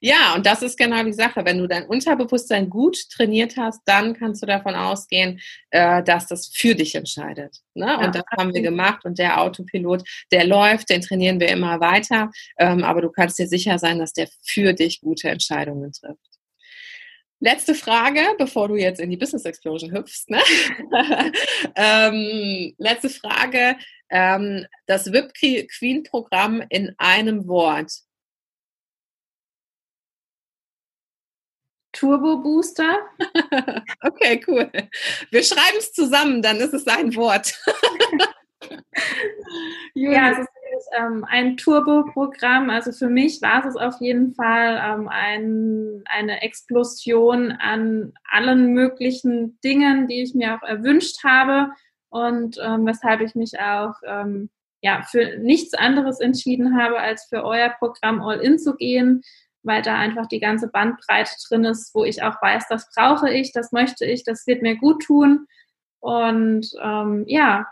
Ja, und das ist genau die Sache. Wenn du dein Unterbewusstsein gut trainiert hast, dann kannst du davon ausgehen, äh, dass das für dich entscheidet. Ne? Ja, und das haben wir gemacht. Und der Autopilot, der läuft, den trainieren wir immer weiter. Ähm, aber du kannst dir sicher sein, dass der für dich gute Entscheidungen trifft. Letzte Frage, bevor du jetzt in die Business Explosion hüpfst. Ne? ähm, letzte Frage. Ähm, das VIP Queen Programm in einem Wort. Turbo Booster. okay, cool. Wir schreiben es zusammen, dann ist es ein Wort. ja, es ist ähm, ein Turbo-Programm. Also für mich war es auf jeden Fall ähm, ein, eine Explosion an allen möglichen Dingen, die ich mir auch erwünscht habe und ähm, weshalb ich mich auch ähm, ja, für nichts anderes entschieden habe, als für euer Programm All-In zu gehen, weil da einfach die ganze Bandbreite drin ist, wo ich auch weiß, das brauche ich, das möchte ich, das wird mir gut tun. Und ähm, ja,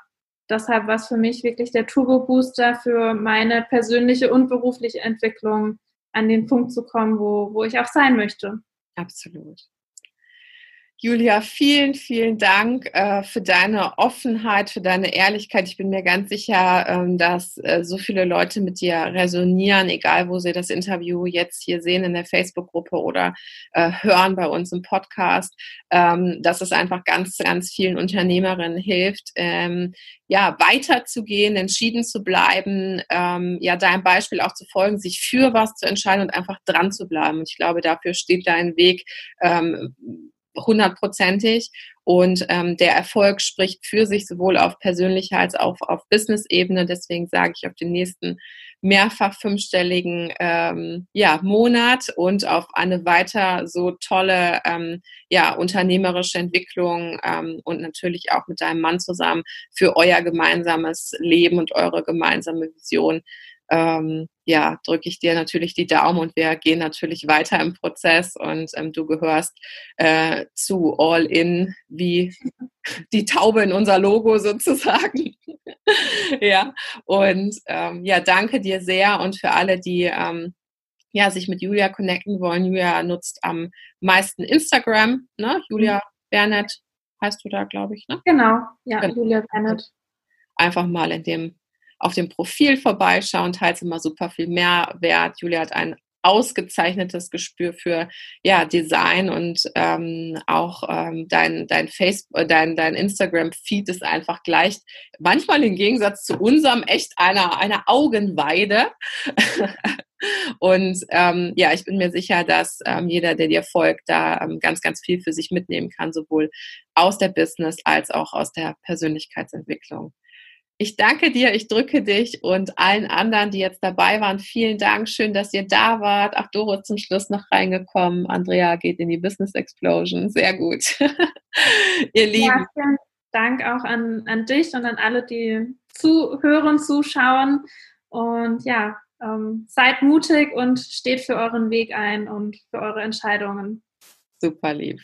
deshalb war es für mich wirklich der Turbo-Booster für meine persönliche und berufliche Entwicklung, an den Punkt zu kommen, wo, wo ich auch sein möchte. Absolut. Julia, vielen, vielen Dank äh, für deine Offenheit, für deine Ehrlichkeit. Ich bin mir ganz sicher, ähm, dass äh, so viele Leute mit dir resonieren, egal wo sie das Interview jetzt hier sehen in der Facebook-Gruppe oder äh, hören bei uns im Podcast, ähm, dass es einfach ganz, ganz vielen Unternehmerinnen hilft, ähm, ja, weiterzugehen, entschieden zu bleiben, ähm, ja, deinem Beispiel auch zu folgen, sich für was zu entscheiden und einfach dran zu bleiben. Und ich glaube, dafür steht dein Weg ähm, hundertprozentig. Und ähm, der Erfolg spricht für sich sowohl auf persönlicher als auch auf Business-Ebene. Deswegen sage ich auf den nächsten mehrfach fünfstelligen ähm, ja, Monat und auf eine weiter so tolle ähm, ja, unternehmerische Entwicklung ähm, und natürlich auch mit deinem Mann zusammen für euer gemeinsames Leben und eure gemeinsame Vision ähm, ja, drücke ich dir natürlich die Daumen und wir gehen natürlich weiter im Prozess und ähm, du gehörst äh, zu All In wie die Taube in unser Logo sozusagen. ja, und ähm, ja, danke dir sehr und für alle, die ähm, ja, sich mit Julia connecten wollen. Julia nutzt am meisten Instagram, ne? Julia Bernett heißt du da, glaube ich, ne? Genau, ja, genau. Julia Bernett. Einfach mal in dem auf dem Profil vorbeischauen, teilt immer super viel Mehrwert. Julia hat ein ausgezeichnetes Gespür für ja, Design und ähm, auch ähm, dein, dein Facebook, äh, dein, dein Instagram-Feed ist einfach gleich, manchmal im Gegensatz zu unserem, echt einer, einer Augenweide. und ähm, ja, ich bin mir sicher, dass ähm, jeder, der dir folgt, da ähm, ganz, ganz viel für sich mitnehmen kann, sowohl aus der Business als auch aus der Persönlichkeitsentwicklung. Ich danke dir, ich drücke dich und allen anderen, die jetzt dabei waren, vielen Dank. Schön, dass ihr da wart. Ach, Doro zum Schluss noch reingekommen. Andrea geht in die Business Explosion. Sehr gut. ihr Lieben. Ja, vielen Dank auch an, an dich und an alle, die zuhören, zuschauen. Und ja, ähm, seid mutig und steht für euren Weg ein und für eure Entscheidungen. Super lieb.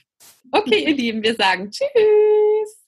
Okay, ihr Lieben, wir sagen Tschüss.